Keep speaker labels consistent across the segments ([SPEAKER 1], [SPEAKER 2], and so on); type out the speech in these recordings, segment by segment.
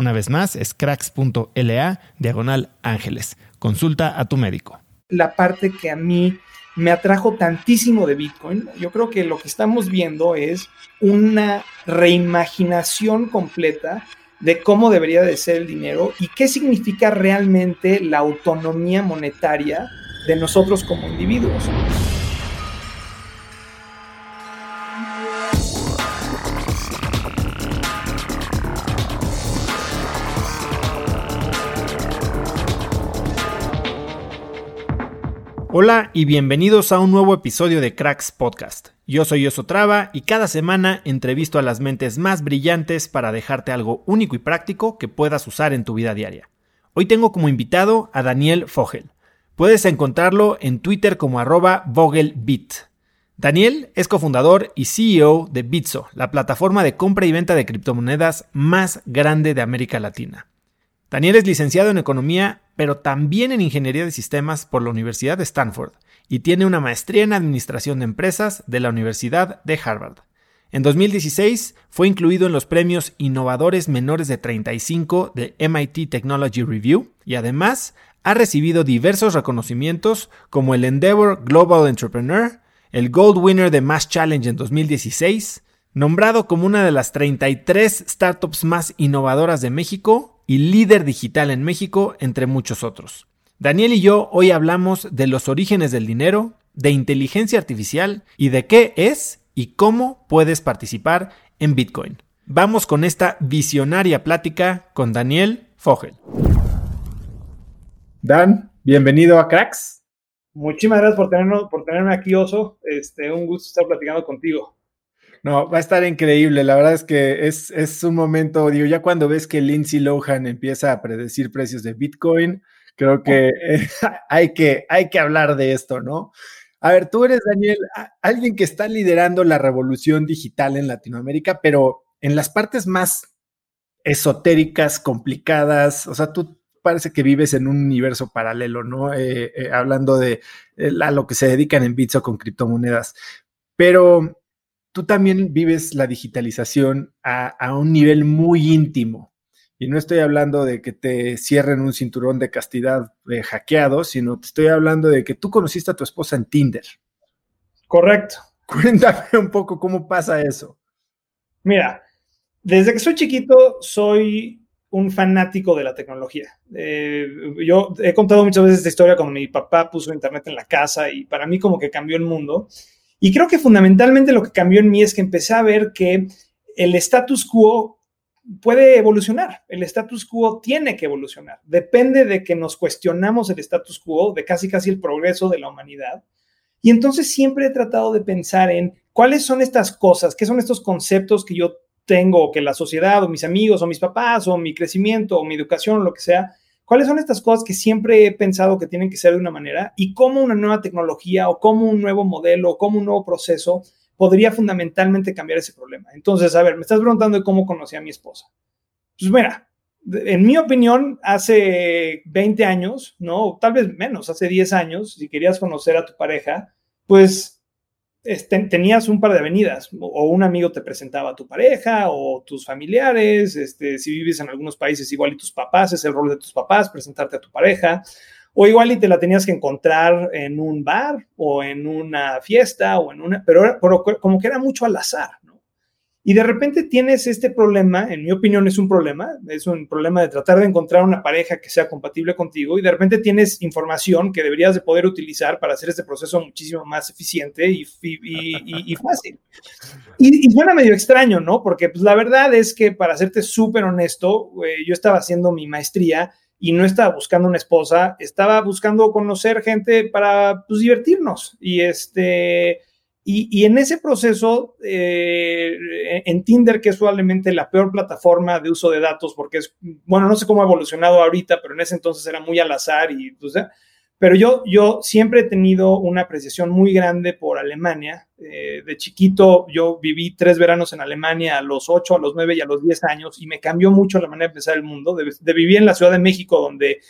[SPEAKER 1] Una vez más, es cracks.la diagonal ángeles. Consulta a tu médico.
[SPEAKER 2] La parte que a mí me atrajo tantísimo de Bitcoin, yo creo que lo que estamos viendo es una reimaginación completa de cómo debería de ser el dinero y qué significa realmente la autonomía monetaria de nosotros como individuos.
[SPEAKER 1] Hola y bienvenidos a un nuevo episodio de Cracks Podcast. Yo soy Osotrava y cada semana entrevisto a las mentes más brillantes para dejarte algo único y práctico que puedas usar en tu vida diaria. Hoy tengo como invitado a Daniel Fogel. Puedes encontrarlo en Twitter como arroba VogelBit. Daniel es cofundador y CEO de Bitso, la plataforma de compra y venta de criptomonedas más grande de América Latina. Daniel es licenciado en Economía, pero también en Ingeniería de Sistemas por la Universidad de Stanford y tiene una maestría en Administración de Empresas de la Universidad de Harvard. En 2016 fue incluido en los premios Innovadores Menores de 35 de MIT Technology Review y además ha recibido diversos reconocimientos como el Endeavor Global Entrepreneur, el Gold Winner de Mass Challenge en 2016, nombrado como una de las 33 startups más innovadoras de México y líder digital en México, entre muchos otros. Daniel y yo hoy hablamos de los orígenes del dinero, de inteligencia artificial y de qué es y cómo puedes participar en Bitcoin. Vamos con esta visionaria plática con Daniel Fogel. Dan, bienvenido a Cracks.
[SPEAKER 2] Muchísimas gracias por, tenernos, por tenerme aquí, Oso. Este, un gusto estar platicando contigo.
[SPEAKER 1] No, va a estar increíble. La verdad es que es, es un momento, digo, ya cuando ves que Lindsay Lohan empieza a predecir precios de Bitcoin, creo que eh, hay, que hay que hablar de esto, ¿no? A ver, tú eres, Daniel, alguien que está liderando la revolución digital en Latinoamérica, pero en las partes más esotéricas, complicadas, o sea, tú parece que vives en un universo paralelo, ¿no? Eh, eh, hablando de a lo que se dedican en Bitso con criptomonedas. Pero tú también vives la digitalización a, un nivel muy íntimo. Y no estoy hablando de que te cierren un cinturón de castidad hackeado, sino te estoy hablando de que tú conociste a tu esposa en Tinder.
[SPEAKER 2] Correcto.
[SPEAKER 1] Cuéntame un poco cómo pasa eso.
[SPEAKER 2] Mira, desde que soy chiquito soy un fanático de la tecnología. Eh, yo he contado muchas veces esta historia cuando mi papá puso internet en la casa y para mí como que cambió el mundo. Y creo que fundamentalmente lo que cambió en mí es que empecé a ver que el status quo puede evolucionar, el status quo tiene que evolucionar. Depende de que nos cuestionamos el status quo, de casi casi el progreso de la humanidad. Y entonces siempre he tratado de pensar en cuáles son estas cosas, qué son estos conceptos que yo tengo, que la sociedad o mis amigos o mis papás o mi crecimiento o mi educación o lo que sea, cuáles son estas cosas que siempre he pensado que tienen que ser de una manera y cómo una nueva tecnología o cómo un nuevo modelo o cómo un nuevo proceso podría fundamentalmente cambiar ese problema. Entonces, a ver, me estás preguntando de cómo conocí a mi esposa. Pues mira, en mi opinión, hace 20 años, ¿no? Tal vez menos, hace 10 años, si querías conocer a tu pareja, pues tenías un par de avenidas, o un amigo te presentaba a tu pareja, o tus familiares, este, si vives en algunos países, igual y tus papás, es el rol de tus papás, presentarte a tu pareja, o igual y te la tenías que encontrar en un bar, o en una fiesta, o en una, pero, pero como que era mucho al azar, y de repente tienes este problema, en mi opinión es un problema, es un problema de tratar de encontrar una pareja que sea compatible contigo y de repente tienes información que deberías de poder utilizar para hacer este proceso muchísimo más eficiente y, fácil. Y, suena medio extraño, ¿no? Porque pues, la verdad es que para serte súper honesto, yo estaba haciendo mi maestría y no estaba buscando una esposa, estaba buscando conocer gente para pues, divertirnos y este y, en ese proceso, eh, en Tinder, que es probablemente la peor plataforma de uso de datos, porque es, bueno, no sé cómo ha evolucionado ahorita, pero en ese entonces era muy al azar y, pues, pero yo, yo siempre he tenido una apreciación muy grande por Alemania. Eh, de chiquito yo viví tres veranos en Alemania a los 8, a los 9 y a los 10 años y me cambió mucho la manera de pensar el mundo. De, de vivir en la Ciudad de México donde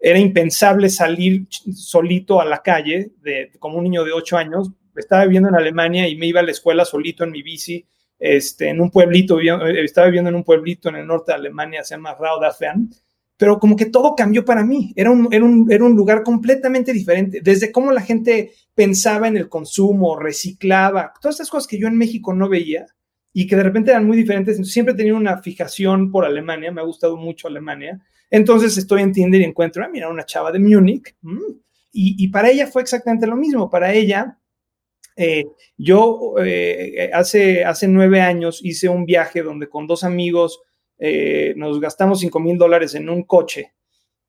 [SPEAKER 2] era impensable salir solito a la calle de, como un niño de 8 años, estaba viviendo en Alemania y me iba a la escuela solito en mi bici, este, en un pueblito, eh, estaba viviendo en un pueblito en el norte de Alemania, se llama Raudafen, pero como que todo cambió para mí, era un, era, un, era un lugar completamente diferente, desde cómo la gente pensaba en el consumo, reciclaba, todas estas cosas que yo en México no veía y que de repente eran muy diferentes, siempre he tenido una fijación por Alemania, me ha gustado mucho Alemania, entonces estoy en Tinder y encuentro, ah, mira, una chava de Múnich, mm, y, y para ella fue exactamente lo mismo, para ella eh, yo eh, hace, hace nueve años hice un viaje donde con dos amigos eh, nos gastamos cinco mil dólares en un coche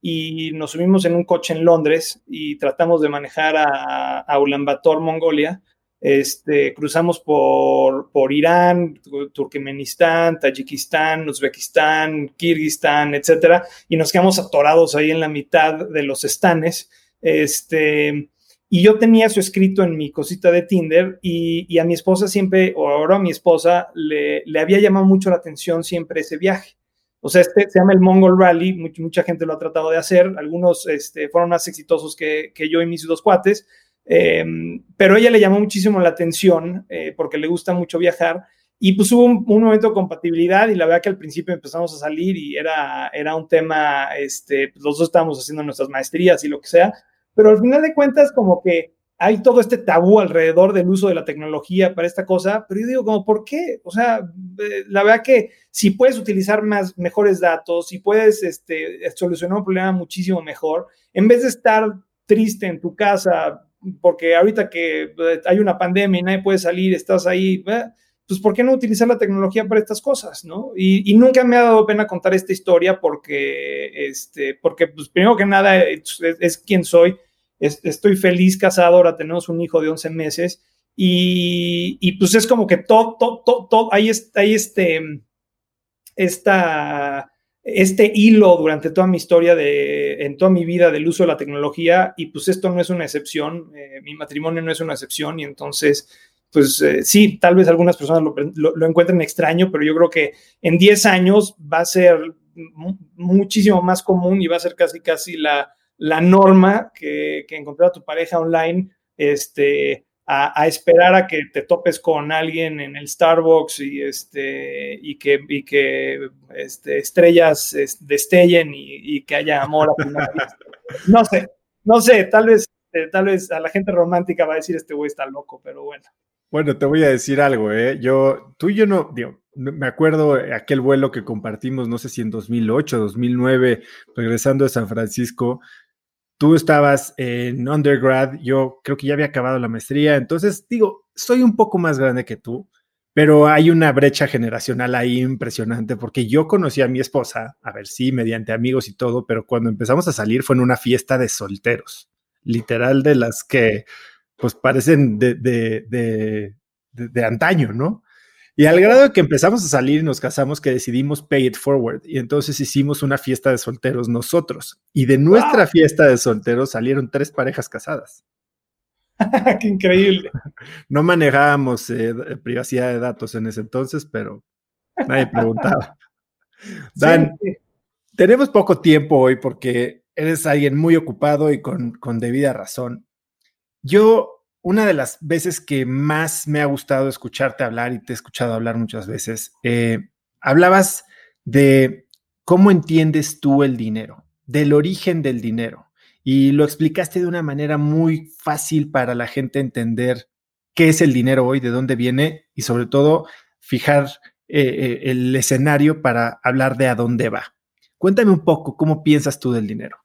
[SPEAKER 2] y nos subimos en un coche en Londres y tratamos de manejar a, a Ulaanbaatar, Mongolia. Este, cruzamos por, por Irán, Turkmenistán, Tayikistán, Uzbekistán, Kirguistán, etcétera, y nos quedamos atorados ahí en la mitad de los estanes. Este, y yo tenía eso escrito en mi cosita de Tinder y, a mi esposa siempre, o ahora a mi esposa, le, le, había llamado mucho la atención siempre ese viaje. O sea, este se llama el Mongol Rally, mucha, gente lo ha tratado de hacer, algunos este, fueron más exitosos que, que, yo y mis dos cuates, eh, pero ella le llamó muchísimo la atención eh, porque le gusta mucho viajar. Y pues hubo un, momento de compatibilidad y la verdad que al principio empezamos a salir y era, era un tema, este, pues los dos estábamos haciendo nuestras maestrías y lo que sea, pero al final de cuentas como que hay todo este tabú alrededor del uso de la tecnología para esta cosa, pero yo digo como, ¿por qué? O sea, eh, la verdad que si puedes utilizar más, mejores datos, si puedes este, solucionar un problema muchísimo mejor, en vez de estar triste en tu casa, porque ahorita que eh, hay una pandemia y nadie puede salir, estás ahí, eh, pues ¿por qué no utilizar la tecnología para estas cosas, no? Y, nunca me ha dado pena contar esta historia porque, este, porque pues primero que nada es, quien soy, estoy feliz casado, ahora tenemos un hijo de 11 meses y, y pues es como que todo, todo, todo, todo ahí, está, ahí este, esta, este hilo durante toda mi historia, de, en toda mi vida del uso de la tecnología y pues esto no es una excepción, eh, mi matrimonio no es una excepción y entonces pues eh, sí, tal vez algunas personas lo, encuentren extraño, pero yo creo que en 10 años va a ser muchísimo más común y va a ser casi casi la, la norma que, que, encontrar a tu pareja online, este, a, esperar a que te topes con alguien en el Starbucks y, este, y que, y que este, estrellas destellen y, que haya amor No sé, no sé, tal vez, eh, tal vez a la gente romántica va a decir este güey está loco, pero bueno.
[SPEAKER 1] Bueno, te voy a decir algo, ¿eh? Yo, tú y yo no, digo, me acuerdo aquel vuelo que compartimos, no sé si en 2008, 2009, regresando de San Francisco, tú estabas en undergrad, yo creo que ya había acabado la maestría, entonces digo, soy un poco más grande que tú, pero hay una brecha generacional ahí impresionante porque yo conocí a mi esposa, a ver si mediante amigos y todo, pero cuando empezamos a salir fue en una fiesta de solteros, literal de las que pues parecen de, de, de, de antaño, ¿no? Y al grado de que empezamos a salir y nos casamos que decidimos pay it forward. Y entonces hicimos una fiesta de solteros nosotros. Y de nuestra fiesta de solteros salieron tres parejas casadas.
[SPEAKER 2] ¡Qué increíble!
[SPEAKER 1] No manejábamos eh, privacidad de datos en ese entonces, pero nadie preguntaba. Dan, tenemos poco tiempo hoy porque eres alguien muy ocupado y con, con debida razón. Yo una de las veces que más me ha gustado escucharte hablar y te he escuchado hablar muchas veces, eh, hablabas de cómo entiendes tú el dinero, del origen del dinero, y lo explicaste de una manera muy fácil para la gente entender qué es el dinero hoy, de dónde viene y sobre todo fijar eh, eh, el escenario para hablar de a dónde va. Cuéntame un poco cómo piensas tú del dinero.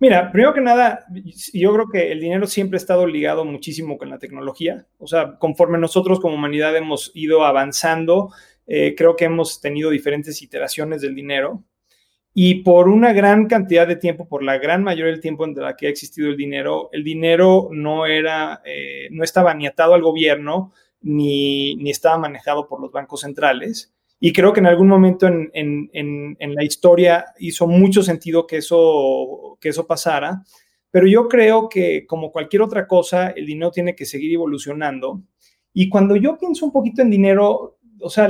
[SPEAKER 2] Mira, primero que nada, yo creo que el dinero siempre ha estado ligado muchísimo con la tecnología. O sea, conforme nosotros como humanidad hemos ido avanzando, eh, creo que hemos tenido diferentes iteraciones del dinero. Y por una gran cantidad de tiempo, por la gran mayoría del tiempo en la que ha existido el dinero, el dinero no era, eh, no estaba ni atado al gobierno, ni, ni estaba manejado por los bancos centrales. Y creo que en algún momento en, en, en, en, la historia hizo mucho sentido que eso, que eso pasara, pero yo creo que como cualquier otra cosa, el dinero tiene que seguir evolucionando. Y cuando yo pienso un poquito en dinero, o sea,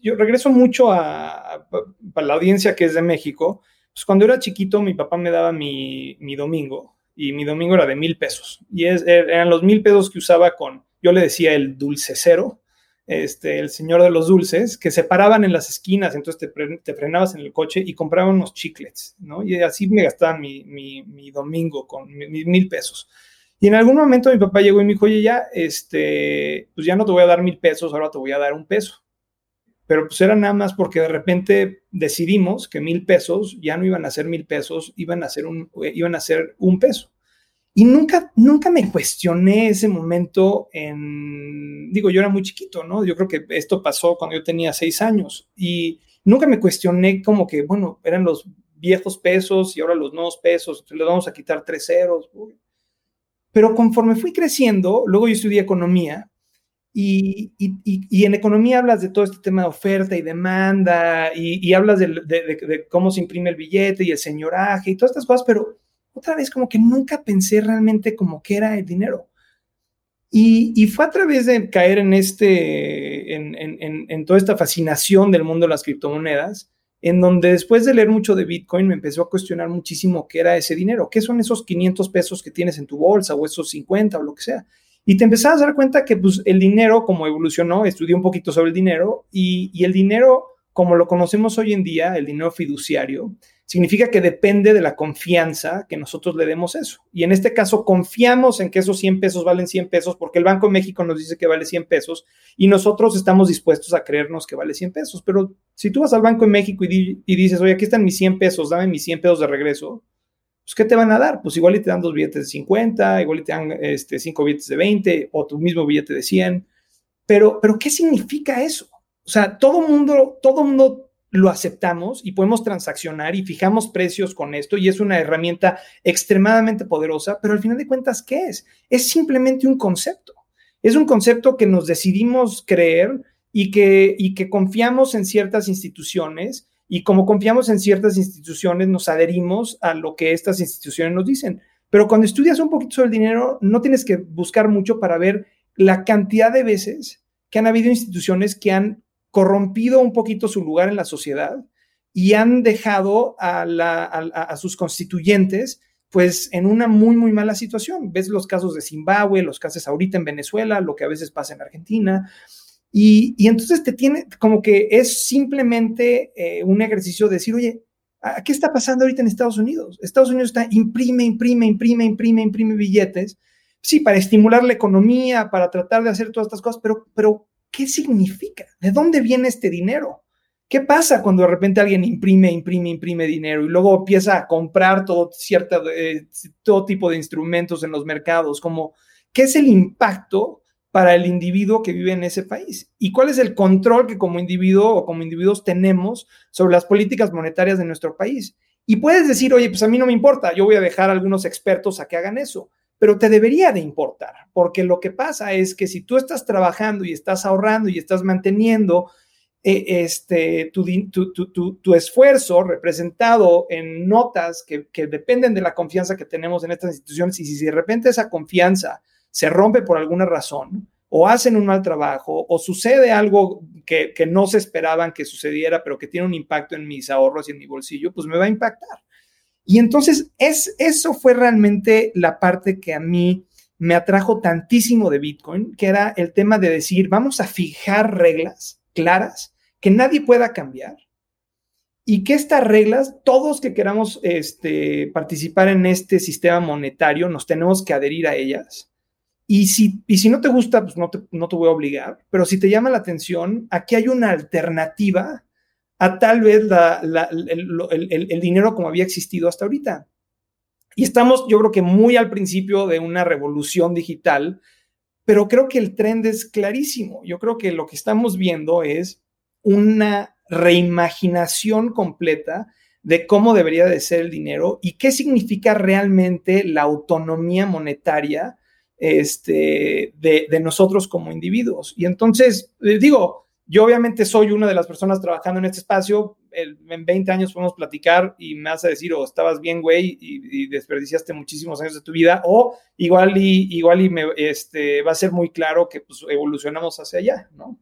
[SPEAKER 2] yo regreso mucho a, la audiencia que es de México, pues cuando era chiquito mi papá me daba mi, mi domingo y mi domingo era de mil pesos. Y es, eran los mil pesos que usaba con, yo le decía el dulce cero, este, el señor de los dulces, que se paraban en las esquinas, entonces te, frenabas en el coche y compraban unos chiclets, ¿no? Y así me gastaban mi, mi, domingo con mis mil pesos. Y en algún momento mi papá llegó y me dijo, oye, ya, este, pues ya no te voy a dar mil pesos, ahora te voy a dar un peso. Pero pues era nada más porque de repente decidimos que mil pesos ya no iban a ser mil pesos, iban a ser un, iban a ser un peso. Y nunca, nunca me cuestioné ese momento en, digo, yo era muy chiquito, ¿no? Yo creo que esto pasó cuando yo tenía seis años y nunca me cuestioné como que, bueno, eran los viejos pesos y ahora los nuevos pesos, entonces les vamos a quitar tres ceros. Pero conforme fui creciendo, luego yo estudié economía y, y, en economía hablas de todo este tema de oferta y demanda y, hablas de, de, cómo se imprime el billete y el señoraje y todas estas cosas, pero otra vez como que nunca pensé realmente como que era el dinero. Y, fue a través de caer en, este, en, en, en, toda esta fascinación del mundo de las criptomonedas, en donde después de leer mucho de Bitcoin me empezó a cuestionar muchísimo qué era ese dinero, qué son esos 500 pesos que tienes en tu bolsa o esos 50 o lo que sea. Y te empezabas a dar cuenta que pues, el dinero, como evolucionó, estudié un poquito sobre el dinero y, y el dinero, como lo conocemos hoy en día, el dinero fiduciario, significa que depende de la confianza que nosotros le demos eso. Y en este caso confiamos en que esos 100 pesos valen 100 pesos porque el Banco de México nos dice que vale 100 pesos y nosotros estamos dispuestos a creernos que vale 100 pesos. Pero si tú vas al Banco de México y, dices, oye, aquí están mis 100 pesos, dame mis 100 pesos de regreso, pues ¿qué te van a dar? Pues igual y te dan dos billetes de 50, igual y te dan este, cinco billetes de 20 o tu mismo billete de 100. Pero, pero ¿qué significa eso? O sea, todo mundo, todo mundo lo aceptamos y podemos transaccionar y fijamos precios con esto y es una herramienta extremadamente poderosa, pero al final de cuentas, ¿qué es? Es simplemente un concepto. Es un concepto que nos decidimos creer y que, y que confiamos en ciertas instituciones y como confiamos en ciertas instituciones nos adherimos a lo que estas instituciones nos dicen. Pero cuando estudias un poquito sobre el dinero, no tienes que buscar mucho para ver la cantidad de veces que han habido instituciones que han corrompido un poquito su lugar en la sociedad y han dejado a, sus constituyentes pues en una muy, muy mala situación. Ves los casos de Zimbabue, los casos ahorita en Venezuela, lo que a veces pasa en Argentina. Y, entonces te tiene como que es simplemente eh, un ejercicio de decir, oye, ¿qué está pasando ahorita en Estados Unidos? Estados Unidos está imprime, imprime, imprime, imprime, imprime billetes. Sí, para estimular la economía, para tratar de hacer todas estas cosas, pero, pero ¿qué significa? ¿De dónde viene este dinero? ¿Qué pasa cuando de repente alguien imprime, imprime, imprime dinero y luego empieza a comprar todo, cierta, eh, todo tipo de instrumentos en los mercados? Como, ¿Qué es el impacto para el individuo que vive en ese país? ¿Y cuál es el control que como individuo o como individuos tenemos sobre las políticas monetarias de nuestro país? Y puedes decir, oye, pues a mí no me importa, yo voy a dejar a algunos expertos a que hagan eso, pero te debería de importar, porque lo que pasa es que si tú estás trabajando y estás ahorrando y estás manteniendo e, este, tu, tu, esfuerzo representado en notas que, dependen de la confianza que tenemos en estas instituciones y si de repente esa confianza se rompe por alguna razón o hacen un mal trabajo o sucede algo que, que no se esperaban que sucediera pero que tiene un impacto en mis ahorros y en mi bolsillo, pues me va a impactar. Y entonces es, eso fue realmente la parte que a mí me atrajo tantísimo de Bitcoin, que era el tema de decir, vamos a fijar reglas claras que nadie pueda cambiar y que estas reglas, todos que queramos este, participar en este sistema monetario, nos tenemos que adherir a ellas. Y si, y si no te gusta, pues no te, no te voy a obligar, pero si te llama la atención, aquí hay una alternativa a tal vez el, dinero como había existido hasta ahorita. Y estamos, yo creo que muy al principio de una revolución digital, pero creo que el trend es clarísimo. Yo creo que lo que estamos viendo es una reimaginación completa de cómo debería de ser el dinero y qué significa realmente la autonomía monetaria este, de, nosotros como individuos. Y entonces, les digo, yo obviamente soy una de las personas trabajando en este espacio. en 20 años podemos platicar y me vas a decir, o estabas bien, güey, y, desperdiciaste muchísimos años de tu vida, o igual y, igual y me, este, va a ser muy claro que pues, evolucionamos hacia allá, ¿no?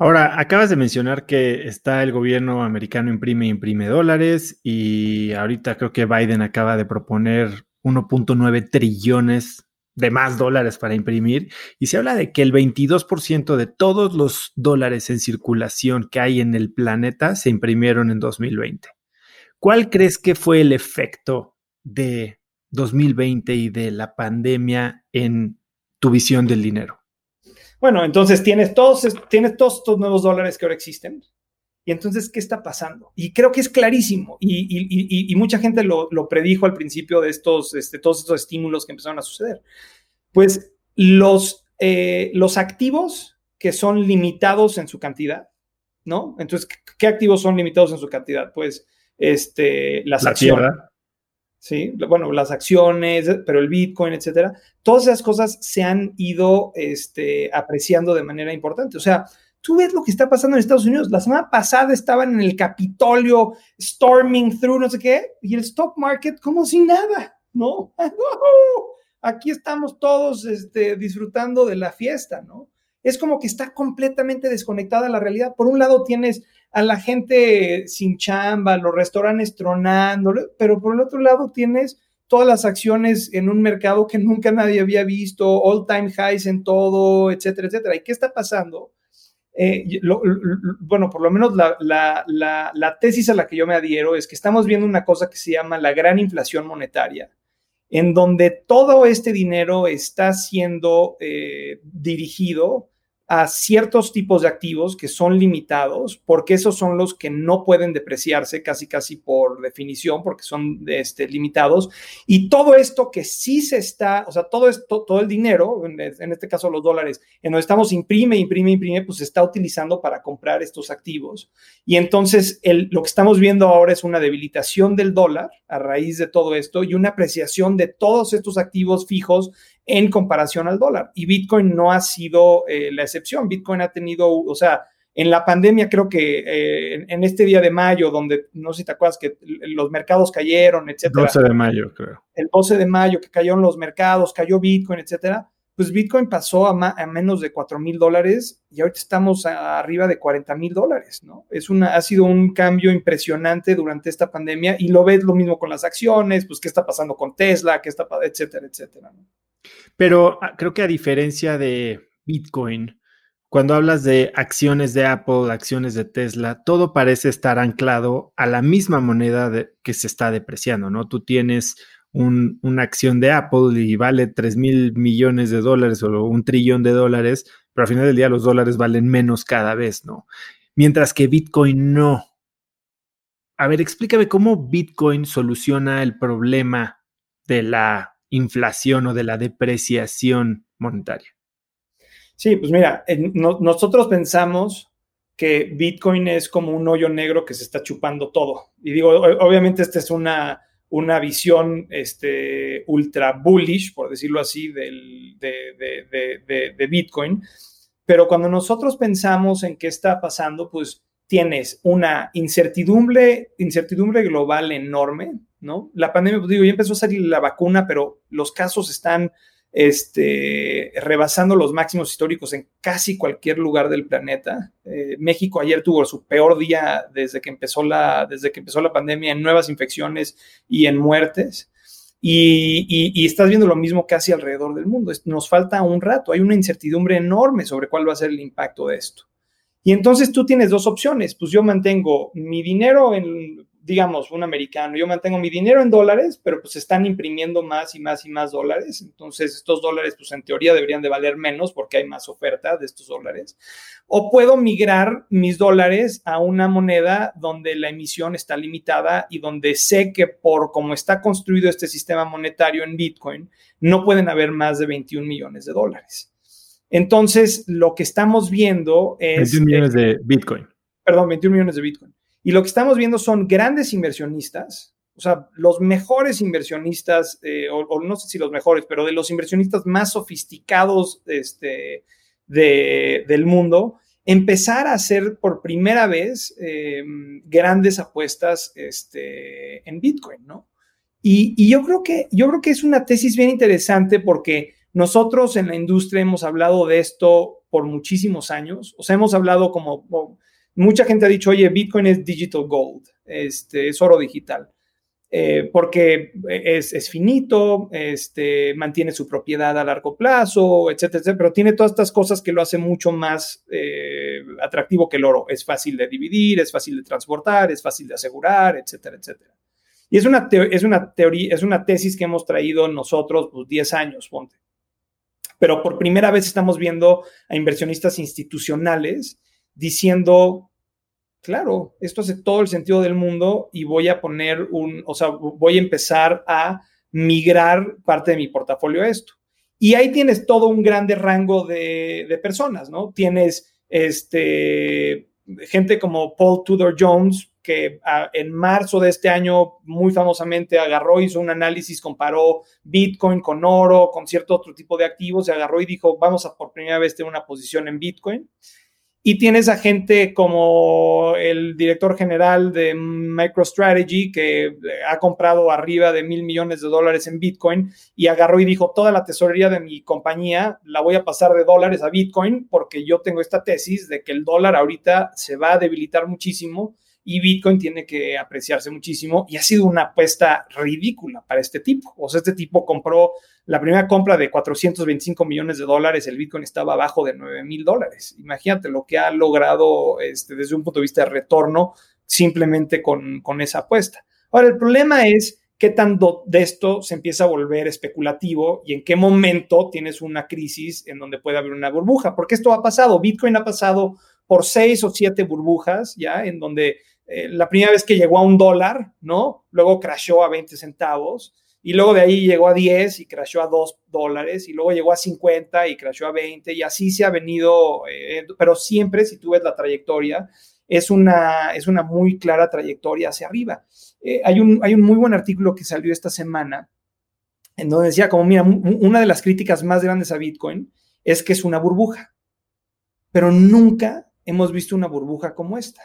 [SPEAKER 1] Ahora, acabas de mencionar que está el gobierno americano imprime, imprime dólares y ahorita creo que Biden acaba de proponer 1.9 trillones de más dólares para imprimir y se habla de que el 22% de todos los dólares en circulación que hay en el planeta se imprimieron en 2020. ¿Cuál crees que fue el efecto de 2020 y de la pandemia en tu visión del dinero?
[SPEAKER 2] Bueno, entonces tienes todos, tienes todos estos nuevos dólares que ahora existen. Y entonces, ¿qué está pasando? Y creo que es clarísimo. Y, mucha gente lo, predijo al principio de estos, este, todos estos estímulos que empezaron a suceder. Pues los, eh, los activos que son limitados en su cantidad, ¿no? Entonces, ¿qué activos son limitados en su cantidad? Pues este, las La acciones. ¿sí? Bueno, las acciones, pero el Bitcoin, etcétera. Todas esas cosas se han ido este, apreciando de manera importante. O sea, tú ves lo que está pasando en Estados Unidos. La semana pasada estaban en el Capitolio, storming through, no sé qué, y el stock market como sin nada, ¿no? Aquí estamos todos este, disfrutando de la fiesta, ¿no? Es como que está completamente desconectada de la realidad. Por un lado tienes a la gente sin chamba, los restaurantes tronando, pero por el otro lado tienes todas las acciones en un mercado que nunca nadie había visto, all time highs en todo, etcétera, etcétera. ¿Y qué está pasando? Eh, bueno, por lo menos la, tesis a la que yo me adhiero es que estamos viendo una cosa que se llama la gran inflación monetaria, en donde todo este dinero está siendo eh, dirigido a ciertos tipos de activos que son limitados, porque esos son los que no pueden depreciarse casi casi por definición, porque son este, limitados. Y todo esto que sí se está, o sea, todo esto, todo el dinero, en, este caso los dólares, en donde estamos imprime, imprime, imprime, pues se está utilizando para comprar estos activos. Y entonces el, lo que estamos viendo ahora es una debilitación del dólar a raíz de todo esto y una apreciación de todos estos activos fijos en comparación al dólar. Y Bitcoin no ha sido eh, la excepción. Bitcoin ha tenido, o sea, en la pandemia creo que eh, en, este día de mayo, donde no sé si te acuerdas que los mercados cayeron, etcétera.
[SPEAKER 1] 12 de mayo, creo.
[SPEAKER 2] El 12 de mayo que cayeron los mercados, cayó Bitcoin, etcétera. Pues Bitcoin pasó a, menos de 4 mil dólares y ahorita estamos arriba de 40 mil dólares, ¿no? Es una, ha sido un cambio impresionante durante esta pandemia y lo ves lo mismo con las acciones, pues qué está pasando con Tesla, qué está, etcétera, etcétera, ¿no?
[SPEAKER 1] Pero ah, creo que a diferencia de Bitcoin, cuando hablas de acciones de Apple, acciones de Tesla, todo parece estar anclado a la misma moneda que se está depreciando, ¿no? Tú tienes una acción de Apple y vale 3 mil millones de dólares o un trillón de dólares, pero al final del día los dólares valen menos cada vez, ¿no? Mientras que Bitcoin no. A ver, explícame cómo Bitcoin soluciona el problema de la inflación o de la depreciación monetaria.
[SPEAKER 2] Sí, pues mira, nosotros pensamos que Bitcoin es como un hoyo negro que se está chupando todo. Y digo, obviamente esta es una, una visión este, ultra bullish, por decirlo así, del, de, de, Bitcoin. Pero cuando nosotros pensamos en qué está pasando, pues tienes una incertidumbre, incertidumbre global enorme, ¿no? La pandemia, pues digo, ya empezó a salir la vacuna, pero los casos están este, rebasando los máximos históricos en casi cualquier lugar del planeta. Eh, México ayer tuvo su peor día desde que, empezó la, desde que empezó la pandemia en nuevas infecciones y en muertes. Y, estás viendo lo mismo casi alrededor del mundo. Nos falta un rato, hay una incertidumbre enorme sobre cuál va a ser el impacto de esto. Y entonces tú tienes dos opciones, pues yo mantengo mi dinero en digamos, un americano, yo mantengo mi dinero en dólares, pero pues están imprimiendo más y más y más dólares. Entonces, estos dólares, pues en teoría deberían de valer menos porque hay más oferta de estos dólares. O puedo migrar mis dólares a una moneda donde la emisión está limitada y donde sé que por cómo está construido este sistema monetario en Bitcoin, no pueden haber más de 21 millones de dólares. Entonces, lo que estamos viendo es...
[SPEAKER 1] 21 millones de Bitcoin.
[SPEAKER 2] Perdón, 21 millones de Bitcoin. Y lo que estamos viendo son grandes inversionistas, o sea, los mejores inversionistas, eh, o, no sé si los mejores, pero de los inversionistas más sofisticados este, del mundo, empezar a hacer por primera vez em, grandes apuestas este, en Bitcoin, ¿no? Y, y, yo, creo que, yo creo que es una tesis bien interesante porque nosotros en la industria hemos hablado de esto por muchísimos años, o sea, hemos hablado como mucha gente ha dicho, oye, Bitcoin es digital gold, este, es oro digital, eh, porque es, finito, este, mantiene su propiedad a largo plazo, etcétera, etcétera, pero tiene todas estas cosas que lo hace mucho más eh, atractivo que el oro. Es fácil de dividir, es fácil de transportar, es fácil de asegurar, etcétera, etcétera. Y es una, es una teoría, es una tesis que hemos traído nosotros, pues 10 años, ponte. Pero por primera vez estamos viendo a inversionistas institucionales diciendo, claro, esto hace todo el sentido del mundo y voy a poner un, o sea, voy a empezar a migrar parte de mi portafolio a esto. Y ahí tienes todo un grande rango de, personas, ¿no? Tienes este, gente como Paul Tudor Jones, que en marzo de este año muy famosamente agarró, hizo un análisis, comparó Bitcoin con oro, con cierto otro tipo de activos, se agarró y dijo, vamos a por primera vez tener una posición en Bitcoin. Y tienes a gente como el director general de MicroStrategy, que ha comprado arriba de mil millones de dólares en Bitcoin y agarró y dijo, toda la tesorería de mi compañía la voy a pasar de dólares a Bitcoin porque yo tengo esta tesis de que el dólar ahorita se va a debilitar muchísimo y Bitcoin tiene que apreciarse muchísimo y ha sido una apuesta ridícula para este tipo. O sea, este tipo compró la primera compra de 425 millones de dólares, el Bitcoin estaba abajo de 9 mil dólares. Imagínate lo que ha logrado este, desde un punto de vista de retorno simplemente con, con esa apuesta. Ahora, el problema es qué tanto de esto se empieza a volver especulativo y en qué momento tienes una crisis en donde puede haber una burbuja, porque esto ha pasado, Bitcoin ha pasado por seis o siete burbujas, ¿ya? En donde eh, la primera vez que llegó a un dólar, ¿no? Luego crashó a 20 centavos y luego de ahí llegó a 10 y crashó a 2 dólares y luego llegó a 50 y crashó a 20 y así se ha venido, eh, pero siempre si tú ves la trayectoria, es una, es una muy clara trayectoria hacia arriba. Eh, hay, un, hay un muy buen artículo que salió esta semana en donde decía como, mira, una de las críticas más grandes a Bitcoin es que es una burbuja, pero nunca hemos visto una burbuja como esta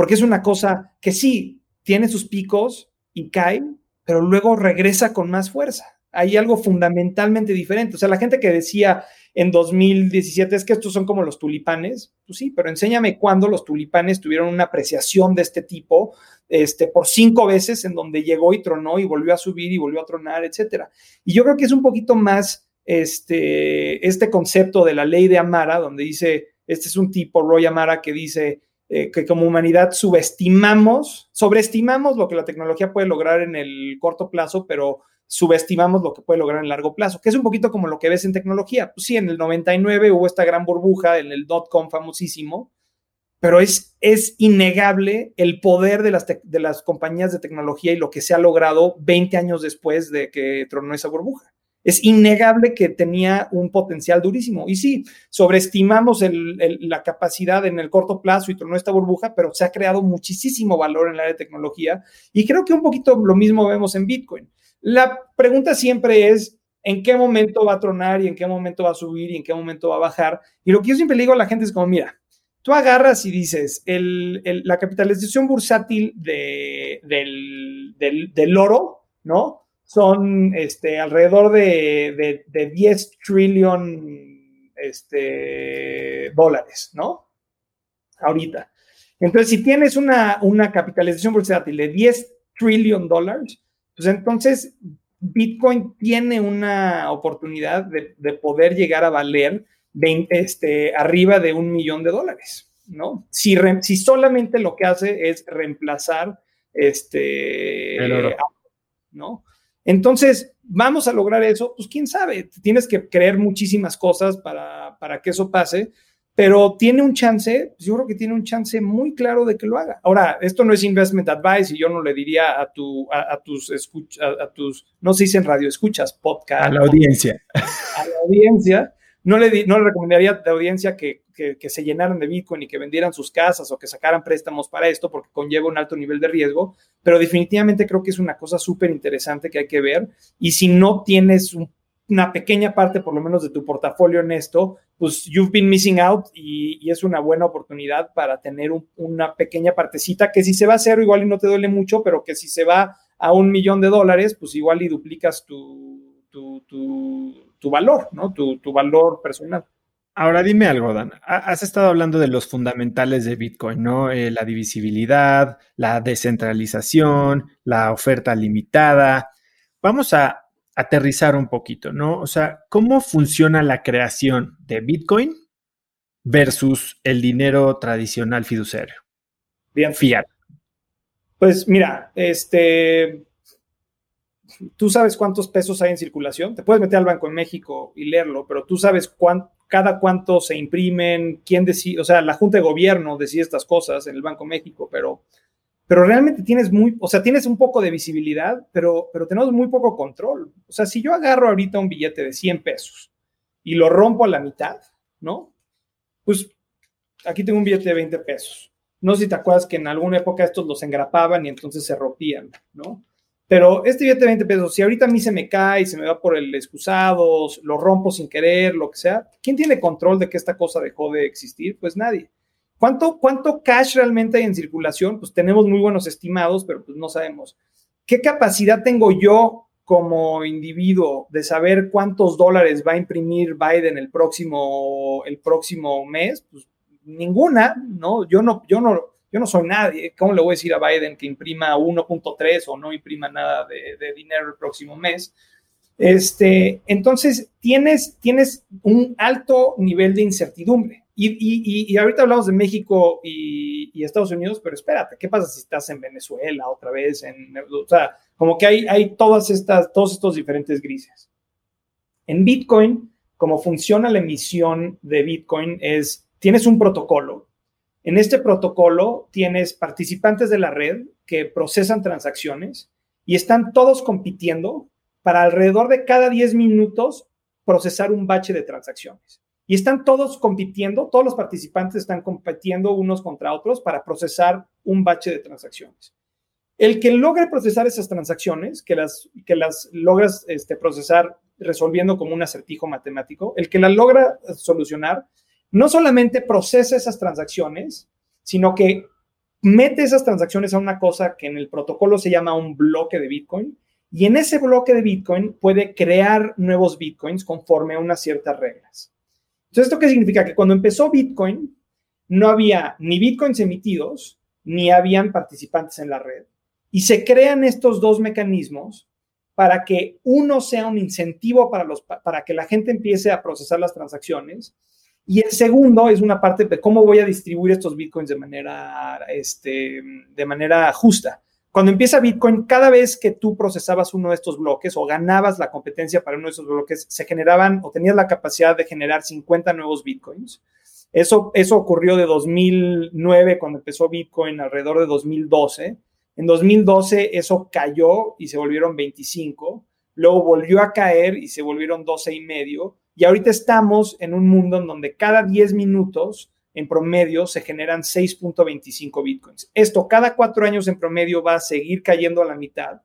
[SPEAKER 2] porque es una cosa que sí, tiene sus picos y cae, pero luego regresa con más fuerza. Hay algo fundamentalmente diferente. O sea, la gente que decía en 2017 es que estos son como los tulipanes, pues sí, pero enséñame cuándo los tulipanes tuvieron una apreciación de este tipo, este, por cinco veces en donde llegó y tronó y volvió a subir y volvió a tronar, etcétera. Y yo creo que es un poquito más este, este concepto de la ley de Amara, donde dice, este es un tipo, Roy Amara, que dice, eh, que como humanidad subestimamos, sobreestimamos lo que la tecnología puede lograr en el corto plazo, pero subestimamos lo que puede lograr en largo plazo, que es un poquito como lo que ves en tecnología. Pues sí, en el 99 hubo esta gran burbuja, en el dot-com famosísimo, pero es, es innegable el poder de las, de las compañías de tecnología y lo que se ha logrado 20 años después de que tronó esa burbuja. Es innegable que tenía un potencial durísimo. Y sí, sobreestimamos la capacidad en el corto plazo y tronó esta burbuja, pero se ha creado muchísimo valor en el área de tecnología. Y creo que un poquito lo mismo vemos en Bitcoin. La pregunta siempre es, ¿en qué momento va a tronar y en qué momento va a subir y en qué momento va a bajar? Y lo que yo siempre digo a la gente es como, mira, tú agarras y dices, la capitalización bursátil de, del, oro, ¿no? Son este, alrededor de, 10 trillion este, dólares, ¿no? Ahorita. Entonces, si tienes una, una capitalización bursátil de 10 trillion dólares, pues entonces Bitcoin tiene una oportunidad de, poder llegar a valer este, arriba de un millón de dólares, ¿no? Si, si solamente lo que hace es reemplazar este, ¿no? Entonces, ¿vamos a lograr eso? Pues quién sabe, tienes que creer muchísimas cosas para, para que eso pase, pero tiene un chance, pues yo creo que tiene un chance muy claro de que lo haga. Ahora, esto no es investment advice y yo no le diría a, tu, a, tus escuchas, a, tus, no se dicen radio escuchas, podcast.
[SPEAKER 1] A la audiencia.
[SPEAKER 2] A la audiencia. No le, no le recomendaría a la audiencia que, que, que, se llenaran de Bitcoin y que vendieran sus casas o que sacaran préstamos para esto porque conlleva un alto nivel de riesgo, pero definitivamente creo que es una cosa súper interesante que hay que ver. Y si no tienes un una pequeña parte, por lo menos, de tu portafolio en esto, pues you've been missing out y, es una buena oportunidad para tener una pequeña partecita que si se va a cero igual y no te duele mucho, pero que si se va a un millón de dólares, pues igual y duplicas tu, tu, valor, ¿no? Tu, valor personal.
[SPEAKER 1] Ahora dime algo, Dan. Has estado hablando de los fundamentales de Bitcoin, ¿no? Eh, la divisibilidad, la descentralización, la oferta limitada. Vamos a aterrizar un poquito, ¿no? O sea, ¿cómo funciona la creación de Bitcoin versus el dinero tradicional fiduciario?
[SPEAKER 2] Bien. Fiat. Pues mira, este, tú sabes cuántos pesos hay en circulación. Te puedes meter al Banco en México y leerlo, pero tú sabes cada cuánto se imprimen, quién decide, o sea, la Junta de Gobierno decide estas cosas en el Banco México, pero pero realmente tienes muy, o sea, tienes un poco de visibilidad, pero, pero tenemos muy poco control. O sea, si yo agarro ahorita un billete de 100 pesos y lo rompo a la mitad, ¿no? Pues aquí tengo un billete de 20 pesos. No sé si te acuerdas que en alguna época estos los engrapaban y entonces se rompían, ¿no? Pero este billete de 20 pesos, si ahorita a mí se me cae, se me va por el excusado, lo rompo sin querer, lo que sea, ¿quién tiene control de que esta cosa dejó de existir? Pues nadie. ¿Cuánto, ¿Cuánto cash realmente hay en circulación? Pues tenemos muy buenos estimados, pero pues no sabemos. ¿Qué capacidad tengo yo como individuo de saber cuántos dólares va a imprimir Biden el próximo, el próximo mes? Pues ninguna, ¿no? Yo no, yo no, yo no soy nadie. ¿Cómo le voy a decir a Biden que imprima 1.3 o no imprima nada de, de, dinero el próximo mes? Este, entonces, tienes, tienes un alto nivel de incertidumbre. Y, ahorita hablamos de México y, Estados Unidos, pero espérate, ¿qué pasa si estás en Venezuela otra vez? En, o sea, como que hay, hay todas estas, todos estos diferentes grises. En Bitcoin, como funciona la emisión de Bitcoin es, tienes un protocolo. En este protocolo tienes participantes de la red que procesan transacciones y están todos compitiendo para alrededor de cada 10 minutos procesar un bache de transacciones y están todos compitiendo, todos los participantes están compitiendo unos contra otros para procesar un bache de transacciones. El que logre procesar esas transacciones, que las, que las logras este, procesar resolviendo como un acertijo matemático, el que las logra solucionar, no solamente procesa esas transacciones, sino que mete esas transacciones a una cosa que en el protocolo se llama un bloque de Bitcoin, y en ese bloque de Bitcoin puede crear nuevos Bitcoins conforme a unas ciertas reglas. Entonces, ¿esto qué significa? Que cuando empezó Bitcoin, no había ni Bitcoins emitidos, ni habían participantes en la red. Y se crean estos dos mecanismos para que uno sea un incentivo para, los, para que la gente empiece a procesar las transacciones. Y el segundo es una parte de cómo voy a distribuir estos bitcoins de manera, este, de manera justa. Cuando empieza Bitcoin, cada vez que tú procesabas uno de estos bloques o ganabas la competencia para uno de esos bloques, se generaban o tenías la capacidad de generar 50 nuevos Bitcoins. Eso, eso ocurrió de 2009 cuando empezó Bitcoin alrededor de 2012. En 2012 eso cayó y se volvieron 25. Luego volvió a caer y se volvieron 12 y medio. Y ahorita estamos en un mundo en donde cada 10 minutos en promedio se generan 6.25 bitcoins. Esto cada cuatro años en promedio va a seguir cayendo a la mitad.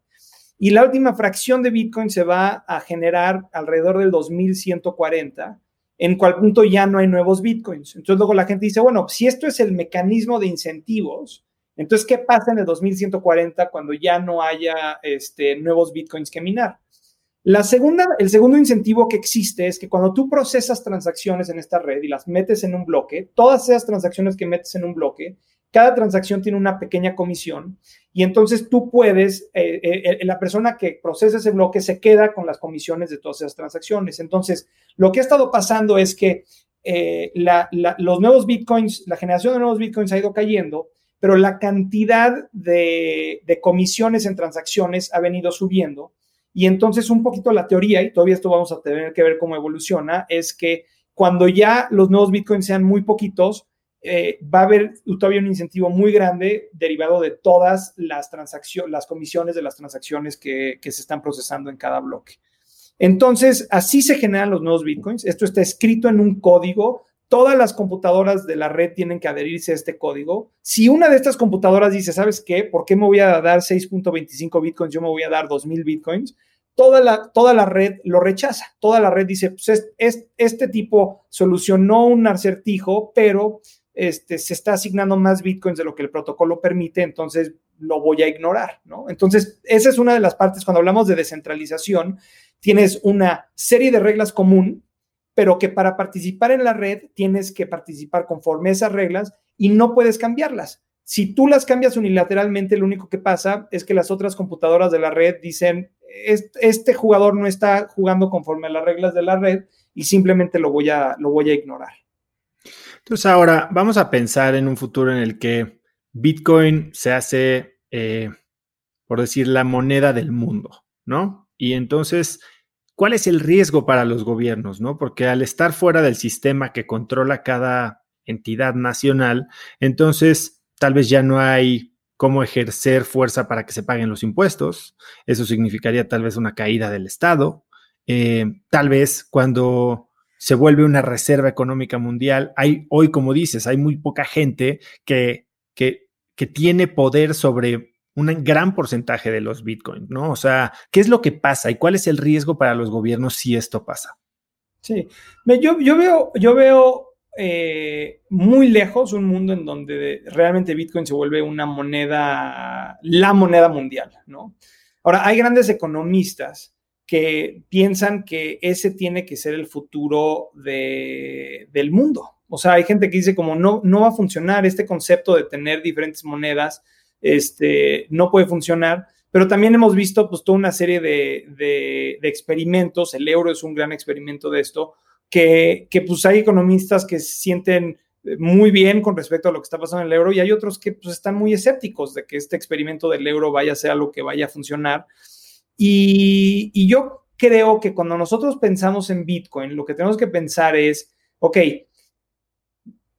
[SPEAKER 2] Y la última fracción de bitcoin se va a generar alrededor del 2140, en cual punto ya no hay nuevos bitcoins. Entonces luego la gente dice, bueno, si esto es el mecanismo de incentivos, entonces, ¿qué pasa en el 2140 cuando ya no haya este, nuevos bitcoins que minar? La segunda, el segundo incentivo que existe es que cuando tú procesas transacciones en esta red y las metes en un bloque, todas esas transacciones que metes en un bloque, cada transacción tiene una pequeña comisión y entonces tú puedes, eh, eh, eh, la persona que procesa ese bloque se queda con las comisiones de todas esas transacciones. Entonces, lo que ha estado pasando es que los nuevos bitcoins, la generación de nuevos bitcoins ha ido cayendo, pero la cantidad de comisiones en transacciones ha venido subiendo y entonces un poquito la teoría, y todavía esto vamos a tener que ver cómo evoluciona, es que cuando ya los nuevos bitcoins sean muy poquitos, eh, va a haber todavía un incentivo muy grande derivado de todas las transacciones, las comisiones de las transacciones que, que se están procesando en cada bloque. Entonces, así se generan los nuevos bitcoins. Esto está escrito en un código todas las computadoras de la red tienen que adherirse a este código. Si una de estas computadoras dice, ¿sabes qué? ¿Por qué me voy a dar 6.25 bitcoins? Yo me voy a dar 2.000 bitcoins. Toda la, toda la red lo rechaza. Toda la red dice, pues es, este tipo solucionó un acertijo, pero este, se está asignando más bitcoins de lo que el protocolo permite, entonces lo voy a ignorar, ¿no? Entonces, esa es una de las partes cuando hablamos de descentralización. Tienes una serie de reglas común pero que para participar en la red tienes que participar conforme a esas reglas y no puedes cambiarlas. Si tú las cambias unilateralmente, lo único que pasa es que las otras computadoras de la red dicen, este jugador no está jugando conforme a las reglas de la red y simplemente lo voy a, lo voy a ignorar.
[SPEAKER 1] Entonces ahora vamos a pensar en un futuro en el que Bitcoin se hace, eh, por decir, la moneda del mundo, ¿no? Y entonces ¿Cuál es el riesgo para los gobiernos? ¿no? Porque al estar fuera del sistema que controla cada entidad nacional, entonces tal vez ya no hay cómo ejercer fuerza para que se paguen los impuestos. Eso significaría tal vez una caída del Estado. Eh, tal vez cuando se vuelve una reserva económica mundial, hay hoy, como dices, hay muy poca gente que, que, que tiene poder sobre un gran porcentaje de los bitcoins, ¿no? O sea, ¿qué es lo que pasa y cuál es el riesgo para los gobiernos si esto pasa?
[SPEAKER 2] Sí, yo, yo veo, yo veo eh, muy lejos un mundo en donde realmente Bitcoin se vuelve una moneda, la moneda mundial, ¿no? Ahora, hay grandes economistas que piensan que ese tiene que ser el futuro de, del mundo. O sea, hay gente que dice como no, no va a funcionar este concepto de tener diferentes monedas este, no puede funcionar. Pero también hemos visto pues toda una serie de, experimentos, el euro es un gran experimento de esto, que, que pues hay economistas que se sienten muy bien con respecto a lo que está pasando en el euro y hay otros que pues, están muy escépticos de que este experimento del euro vaya a ser algo que vaya a funcionar. Y, y, yo creo que cuando nosotros pensamos en Bitcoin, lo que tenemos que pensar es, ok,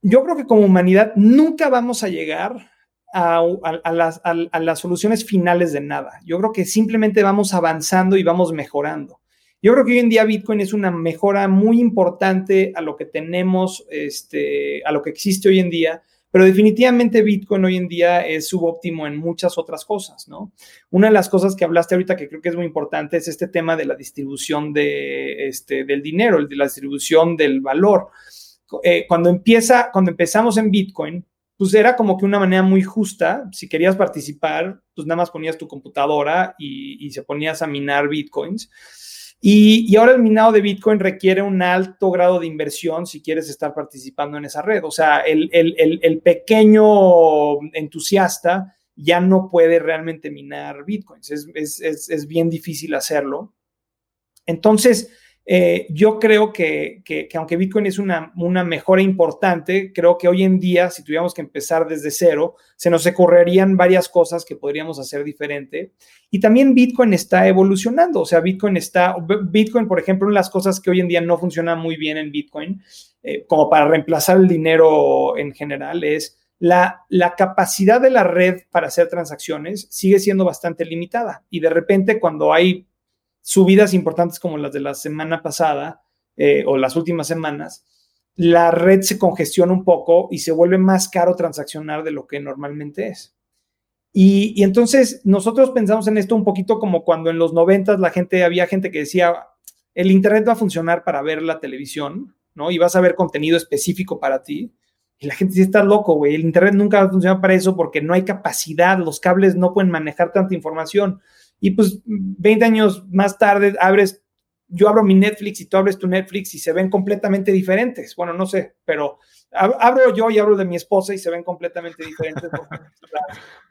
[SPEAKER 2] yo creo que como humanidad nunca vamos a llegar a, las, soluciones finales de nada. Yo creo que simplemente vamos avanzando y vamos mejorando. Yo creo que hoy en día Bitcoin es una mejora muy importante a lo que tenemos, este, a lo que existe hoy en día, pero definitivamente Bitcoin hoy en día es subóptimo en muchas otras cosas, ¿no? Una de las cosas que hablaste ahorita que creo que es muy importante es este tema de la distribución de, este, del dinero, de la distribución del valor. Eh, cuando empieza, cuando empezamos en Bitcoin, pues era como que una manera muy justa. Si querías participar, pues nada más ponías tu computadora y, se ponías a minar bitcoins. Y, ahora el minado de Bitcoin requiere un alto grado de inversión si quieres estar participando en esa red. O sea, el, pequeño entusiasta ya no puede realmente minar Bitcoins. Es, es bien difícil hacerlo. Entonces, eh, yo creo que, aunque Bitcoin es una, una, mejora importante, creo que hoy en día, si tuviéramos que empezar desde cero, se nos ocurrirían varias cosas que podríamos hacer diferente. Y también Bitcoin está evolucionando, o sea, Bitcoin está, Bitcoin, por ejemplo, las cosas que hoy en día no funciona muy bien en Bitcoin, eh, como para reemplazar el dinero en general, es la, la, capacidad de la red para hacer transacciones sigue siendo bastante limitada. Y de repente, cuando hay subidas importantes como las de la semana pasada eh, o las últimas semanas, la red se congestiona un poco y se vuelve más caro transaccionar de lo que normalmente es. Y, entonces nosotros pensamos en esto un poquito como cuando en los noventas la gente, había gente que decía, el Internet va a funcionar para ver la televisión, ¿no? Y vas a ver contenido específico para ti. Y la gente dice, está loco, güey, el Internet nunca va a funcionar para eso porque no hay capacidad, los cables no pueden manejar tanta información. Y pues 20 años más tarde abres, yo abro mi Netflix y tú abres tu Netflix y se ven completamente diferentes. Bueno, no sé, pero abro yo y abro de mi esposa y se ven completamente diferentes.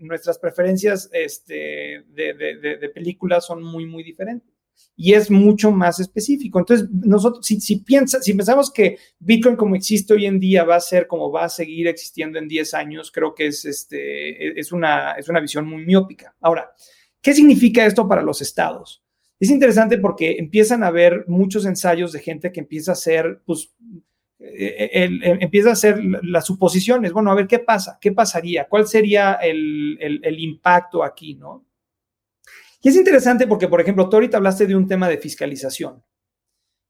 [SPEAKER 2] nuestras preferencias este, de, de, películas son muy, muy diferentes. Y es mucho más específico. Entonces, nosotros, si, si, si pensamos que Bitcoin como existe hoy en día va a ser como va a seguir existiendo en 10 años, creo que es, este, es, una, es una visión muy miópica. Ahora, ¿Qué significa esto para los estados? Es interesante porque empiezan a haber muchos ensayos de gente que empieza a hacer, pues, eh, eh, eh, empieza a hacer las suposiciones. Bueno, a ver qué pasa, qué pasaría, cuál sería el, impacto aquí, ¿no? Y es interesante porque, por ejemplo, tú ahorita hablaste de un tema de fiscalización.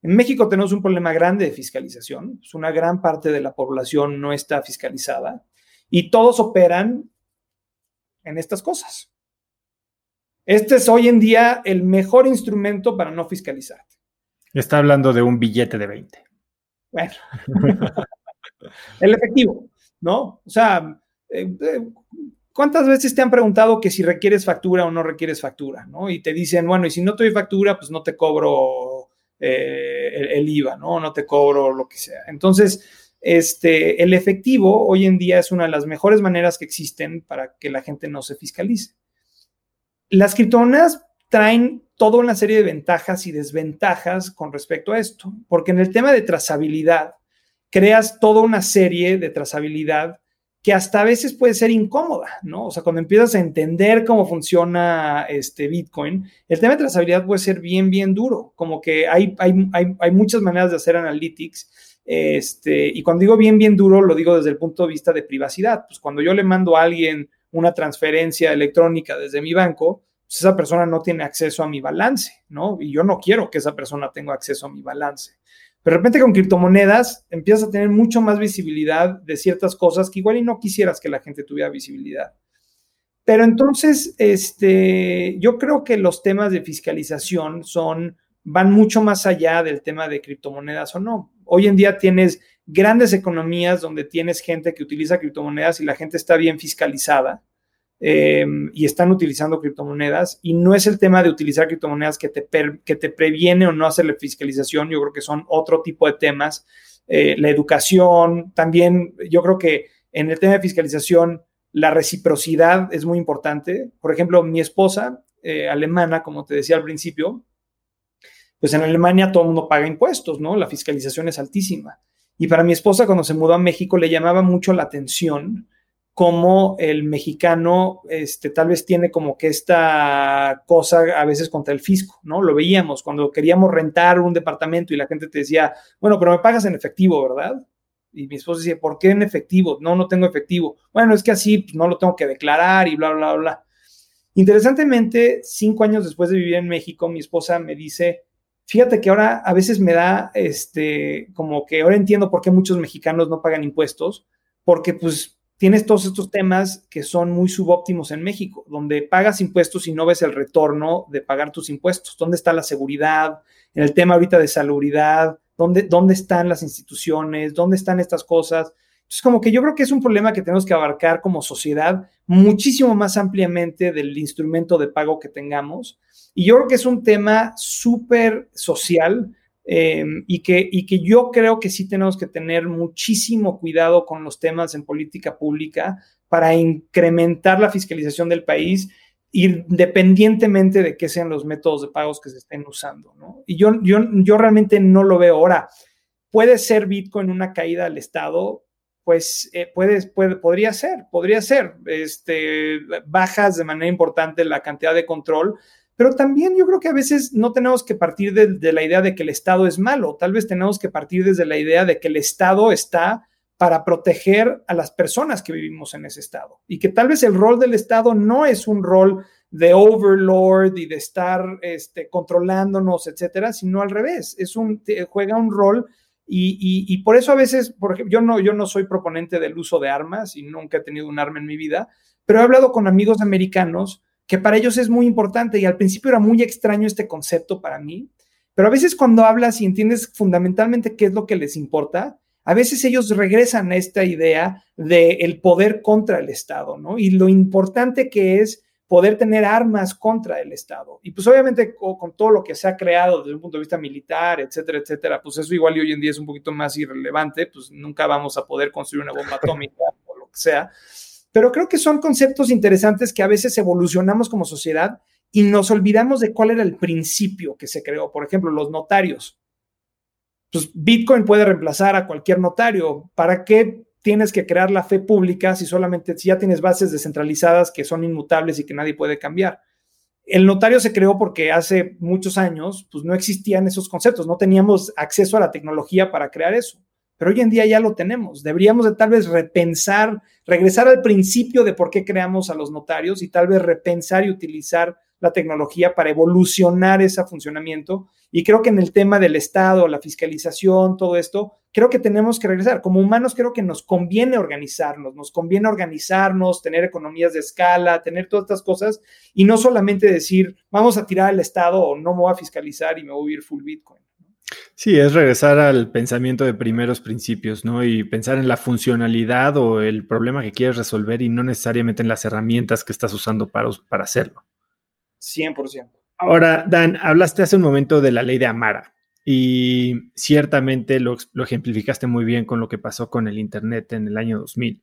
[SPEAKER 2] En México tenemos un problema grande de fiscalización. Pues, una gran parte de la población no está fiscalizada y todos operan en estas cosas. Este es hoy en día el mejor instrumento para no fiscalizar.
[SPEAKER 1] Está hablando de un billete de 20.
[SPEAKER 2] Bueno, el efectivo, ¿no? O sea, eh, eh, ¿cuántas veces te han preguntado que si requieres factura o no requieres factura, ¿no? Y te dicen, bueno, y si no te doy factura, pues no te cobro eh, el, el, IVA, ¿no? No te cobro lo que sea. Entonces, este, el efectivo hoy en día es una de las mejores maneras que existen para que la gente no se fiscalice. Las criptomonedas traen toda una serie de ventajas y desventajas con respecto a esto, porque en el tema de trazabilidad, creas toda una serie de trazabilidad que hasta a veces puede ser incómoda, ¿no? O sea, cuando empiezas a entender cómo funciona este Bitcoin, el tema de trazabilidad puede ser bien, bien duro, como que hay, hay, muchas maneras de hacer analytics, este, y cuando digo bien, bien duro, lo digo desde el punto de vista de privacidad, pues cuando yo le mando a alguien una transferencia electrónica desde mi banco, pues esa persona no tiene acceso a mi balance, ¿no? Y yo no quiero que esa persona tenga acceso a mi balance. Pero de repente con criptomonedas empiezas a tener mucho más visibilidad de ciertas cosas que igual y no quisieras que la gente tuviera visibilidad. Pero entonces, este, yo creo que los temas de fiscalización son, van mucho más allá del tema de criptomonedas o no. Hoy en día tienes grandes economías donde tienes gente que utiliza criptomonedas y la gente está bien fiscalizada eh, y están utilizando criptomonedas. Y no es el tema de utilizar criptomonedas que te, que te previene o no hacerle fiscalización, yo creo que son otro tipo de temas. Eh, la educación, también yo creo que en el tema de fiscalización, la reciprocidad es muy importante. Por ejemplo, mi esposa, eh, alemana, como te decía al principio, pues en Alemania todo el mundo paga impuestos, ¿no? La fiscalización es altísima. Y para mi esposa, cuando se mudó a México, le llamaba mucho la atención cómo el mexicano este, tal vez tiene como que esta cosa a veces contra el fisco, ¿no? Lo veíamos cuando queríamos rentar un departamento y la gente te decía, bueno, pero me pagas en efectivo, ¿verdad? Y mi esposa decía, ¿por qué en efectivo? No, no tengo efectivo. Bueno, es que así no lo tengo que declarar y bla, bla, bla. Interesantemente, cinco años después de vivir en México, mi esposa me dice, Fíjate que ahora a veces me da, este, como que ahora entiendo por qué muchos mexicanos no pagan impuestos, porque pues tienes todos estos temas que son muy subóptimos en México, donde pagas impuestos y no ves el retorno de pagar tus impuestos. ¿Dónde está la seguridad? En el tema ahorita de salubridad, ¿dónde, dónde están las instituciones? ¿Dónde están estas cosas? Entonces, como que yo creo que es un problema que tenemos que abarcar como sociedad muchísimo más ampliamente del instrumento de pago que tengamos y yo creo que es un tema súper social em, y, que, y que yo creo que sí tenemos que tener muchísimo cuidado con los temas en política pública para incrementar la fiscalización del país independientemente de qué sean los métodos de pagos que se estén usando. Y yo, yo, yo realmente no lo veo. Ahora, ¿puede ser Bitcoin una caída al Estado? Pues eh, puede, podría ser, podría ser. Este, bajas de manera importante la cantidad de control, pero también yo creo que a veces no tenemos que partir de, la idea de que el Estado es malo, tal vez tenemos que partir desde la idea de que el Estado está para proteger a las personas que vivimos en ese Estado. Y que tal vez el rol del Estado no es un rol de overlord y de estar este, controlándonos, etcétera, sino al revés, es un, juega un rol y, y, y, por eso a veces, por ejemplo, yo no, yo no soy proponente del uso de armas y nunca he tenido un arma en mi vida, pero he hablado con amigos americanos que para ellos es muy importante y al principio era muy extraño este concepto para mí, pero a veces cuando hablas y entiendes fundamentalmente qué es lo que les importa, a veces ellos regresan a esta idea del el poder contra el Estado, ¿no? Y lo importante que es poder tener armas contra el Estado. Y pues obviamente con, con, todo lo que se ha creado desde un punto de vista militar, etcétera, etcétera, pues eso igual y hoy en día es un poquito más irrelevante, pues nunca vamos a poder construir una bomba atómica o lo que sea. Pero creo que son conceptos interesantes que a veces evolucionamos como sociedad y nos olvidamos de cuál era el principio que se creó. Por ejemplo, los notarios. Pues Bitcoin puede reemplazar a cualquier notario. ¿Para qué tienes que crear la fe pública si solamente si ya tienes bases descentralizadas que son inmutables y que nadie puede cambiar? El notario se creó porque hace muchos años pues no existían esos conceptos, no teníamos acceso a la tecnología para crear eso pero hoy en día ya lo tenemos. Deberíamos de tal vez repensar, regresar al principio de por qué creamos a los notarios y tal vez repensar y utilizar la tecnología para evolucionar ese funcionamiento. Y creo que en el tema del Estado, la fiscalización, todo esto, creo que tenemos que regresar. Como humanos creo que nos conviene organizarnos, nos conviene organizarnos, tener economías de escala, tener todas estas cosas y no solamente decir, vamos a tirar al Estado o no me voy a fiscalizar y me voy a ir full Bitcoin.
[SPEAKER 1] Sí, es regresar al pensamiento de primeros principios, ¿no? Y pensar en la funcionalidad o el problema que quieres resolver y no necesariamente en las herramientas que estás usando para, para hacerlo.
[SPEAKER 2] 100%.
[SPEAKER 1] Ahora, Dan, hablaste hace un momento de la ley de Amara y ciertamente lo, lo ejemplificaste muy bien con lo que pasó con el Internet en el año 2000.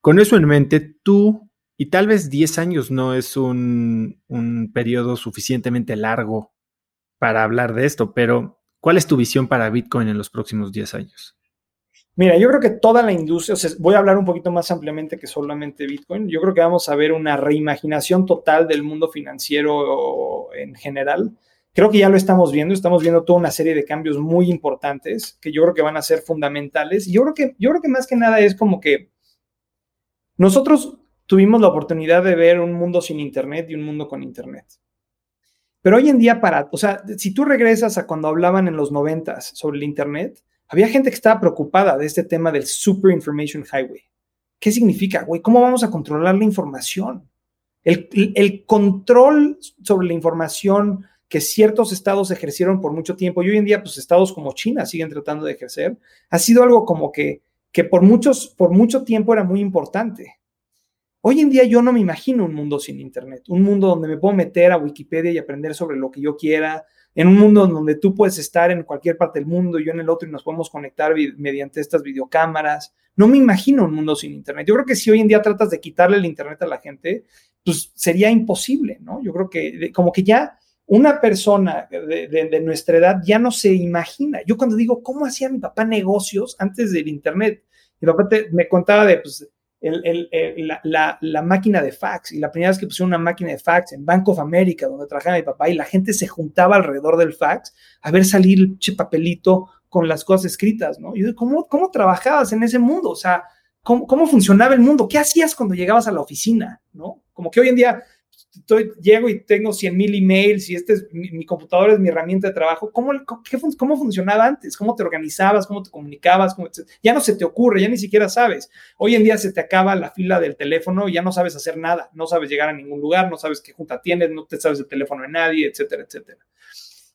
[SPEAKER 1] Con eso en mente, tú, y tal vez 10 años no es un, un periodo suficientemente largo para hablar de esto, pero ¿cuál es tu visión para Bitcoin en los próximos 10 años?
[SPEAKER 2] Mira, yo creo que toda la industria, o sea, voy a hablar un poquito más ampliamente que solamente Bitcoin, yo creo que vamos a ver una reimaginación total del mundo financiero en general. Creo que ya lo estamos viendo, estamos viendo toda una serie de cambios muy importantes que yo creo que van a ser fundamentales. Yo creo que, yo creo que más que nada es como que nosotros tuvimos la oportunidad de ver un mundo sin Internet y un mundo con Internet. Pero hoy en día, para, o sea, si tú regresas a cuando hablaban en los noventas sobre el Internet, había gente que estaba preocupada de este tema del Super Information Highway. ¿Qué significa, güey? ¿Cómo vamos a controlar la información? El, control sobre la información que ciertos estados ejercieron por mucho tiempo y hoy en día, pues estados como China siguen tratando de ejercer, ha sido algo como que, que por, muchos, por mucho tiempo era muy importante. Hoy en día yo no me imagino un mundo sin Internet, un mundo donde me puedo meter a Wikipedia y aprender sobre lo que yo quiera, en un mundo donde tú puedes estar en cualquier parte del mundo yo en el otro y nos podemos conectar mediante estas videocámaras. No me imagino un mundo sin Internet. Yo creo que si hoy en día tratas de quitarle el Internet a la gente, pues sería imposible, ¿no? Yo creo que como que ya una persona de, nuestra edad ya no se imagina. Yo cuando digo, ¿cómo hacía mi papá negocios antes del Internet? Mi papá me contaba de, pues, la, máquina de fax. Y la primera vez que pusieron una máquina de fax en Bank of America, donde trabajaba mi papá, y la gente se juntaba alrededor del fax a ver salir el papelito con las cosas escritas, ¿no? Y yo, ¿cómo, ¿cómo trabajabas en ese mundo? O sea, ¿cómo, ¿cómo funcionaba el mundo? ¿Qué hacías cuando llegabas a la oficina, ¿no? Como que hoy en día estoy, llego y tengo 100 mil emails y este es mi, mi, computadora es mi herramienta de trabajo. ¿Cómo, qué, ¿Cómo funcionaba antes? ¿Cómo te organizabas? ¿Cómo te comunicabas? Ya no se te ocurre, ya ni siquiera sabes. Hoy en día se te acaba la fila del teléfono y ya no sabes hacer nada, no sabes llegar a ningún lugar, no sabes qué junta tienes, no te sabes el teléfono de nadie, etcétera, etcétera.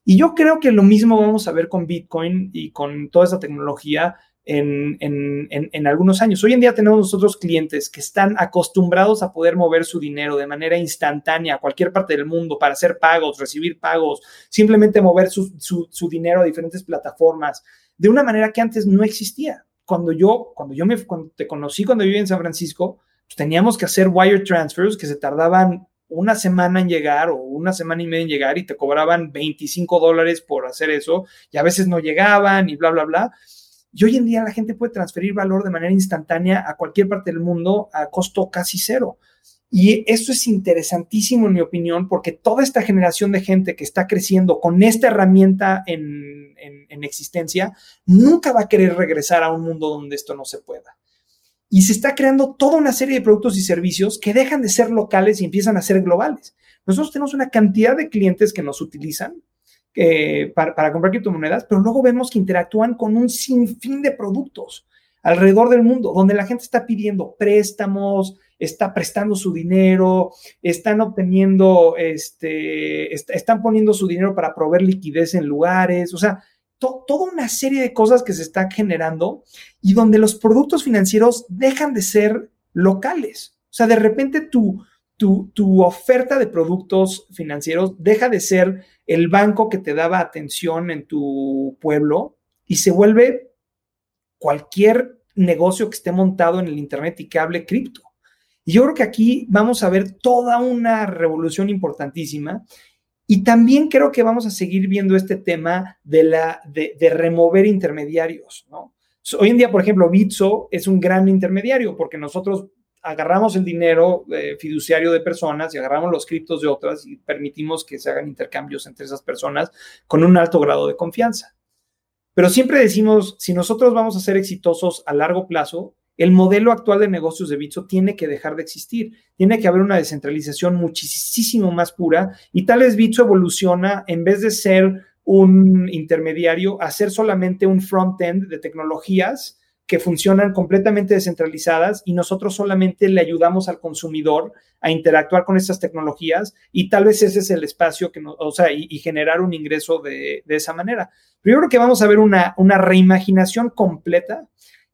[SPEAKER 2] Y yo creo que lo mismo vamos a ver con Bitcoin y con toda esa tecnología en, en, en, en, algunos años. Hoy en día tenemos nosotros clientes que están acostumbrados a poder mover su dinero de manera instantánea a cualquier parte del mundo para hacer pagos, recibir pagos, simplemente mover su, su, su dinero a diferentes plataformas de una manera que antes no existía. Cuando yo, cuando yo me, cuando te conocí, cuando vivía en San Francisco, pues teníamos que hacer wire transfers que se tardaban una semana en llegar o una semana y media en llegar y te cobraban 25 dólares por hacer eso y a veces no llegaban y bla, bla, bla. Y hoy en día la gente puede transferir valor de manera instantánea a cualquier parte del mundo a costo casi cero. Y eso es interesantísimo en mi opinión, porque toda esta generación de gente que está creciendo con esta herramienta en, en, existencia, nunca va a querer regresar a un mundo donde esto no se pueda. Y se está creando toda una serie de productos y servicios que dejan de ser locales y empiezan a ser globales. Nosotros tenemos una cantidad de clientes que nos utilizan eh, para, comprar criptomonedas, pero luego vemos que interactúan con un sinfín de productos alrededor del mundo, donde la gente está pidiendo préstamos, está prestando su dinero, están obteniendo, este, están poniendo su dinero para proveer liquidez en lugares, o sea, toda una serie de cosas que se están generando y donde los productos financieros dejan de ser locales. O sea, de repente tu, tu, tu oferta de productos financieros deja de ser el banco que te daba atención en tu pueblo y se vuelve cualquier negocio que esté montado en el Internet y que hable cripto. Y yo creo que aquí vamos a ver toda una revolución importantísima. Y también creo que vamos a seguir viendo este tema de, la, de, remover intermediarios, ¿no? Hoy en día, por ejemplo, Bitso es un gran intermediario porque nosotros agarramos el dinero eh, fiduciario de personas y agarramos los criptos de otras y permitimos que se hagan intercambios entre esas personas con un alto grado de confianza. Pero siempre decimos, si nosotros vamos a ser exitosos a largo plazo, el modelo actual de negocios de Bitso tiene que dejar de existir. Tiene que haber una descentralización muchísimo más pura y tal vez Bitso evoluciona en vez de ser un intermediario a ser solamente un front-end de tecnologías que funcionan completamente descentralizadas y nosotros solamente le ayudamos al consumidor a interactuar con estas tecnologías y tal vez ese es el espacio que nos, o sea, y, generar un ingreso de, esa manera. Pero yo creo que vamos a ver una, una reimaginación completa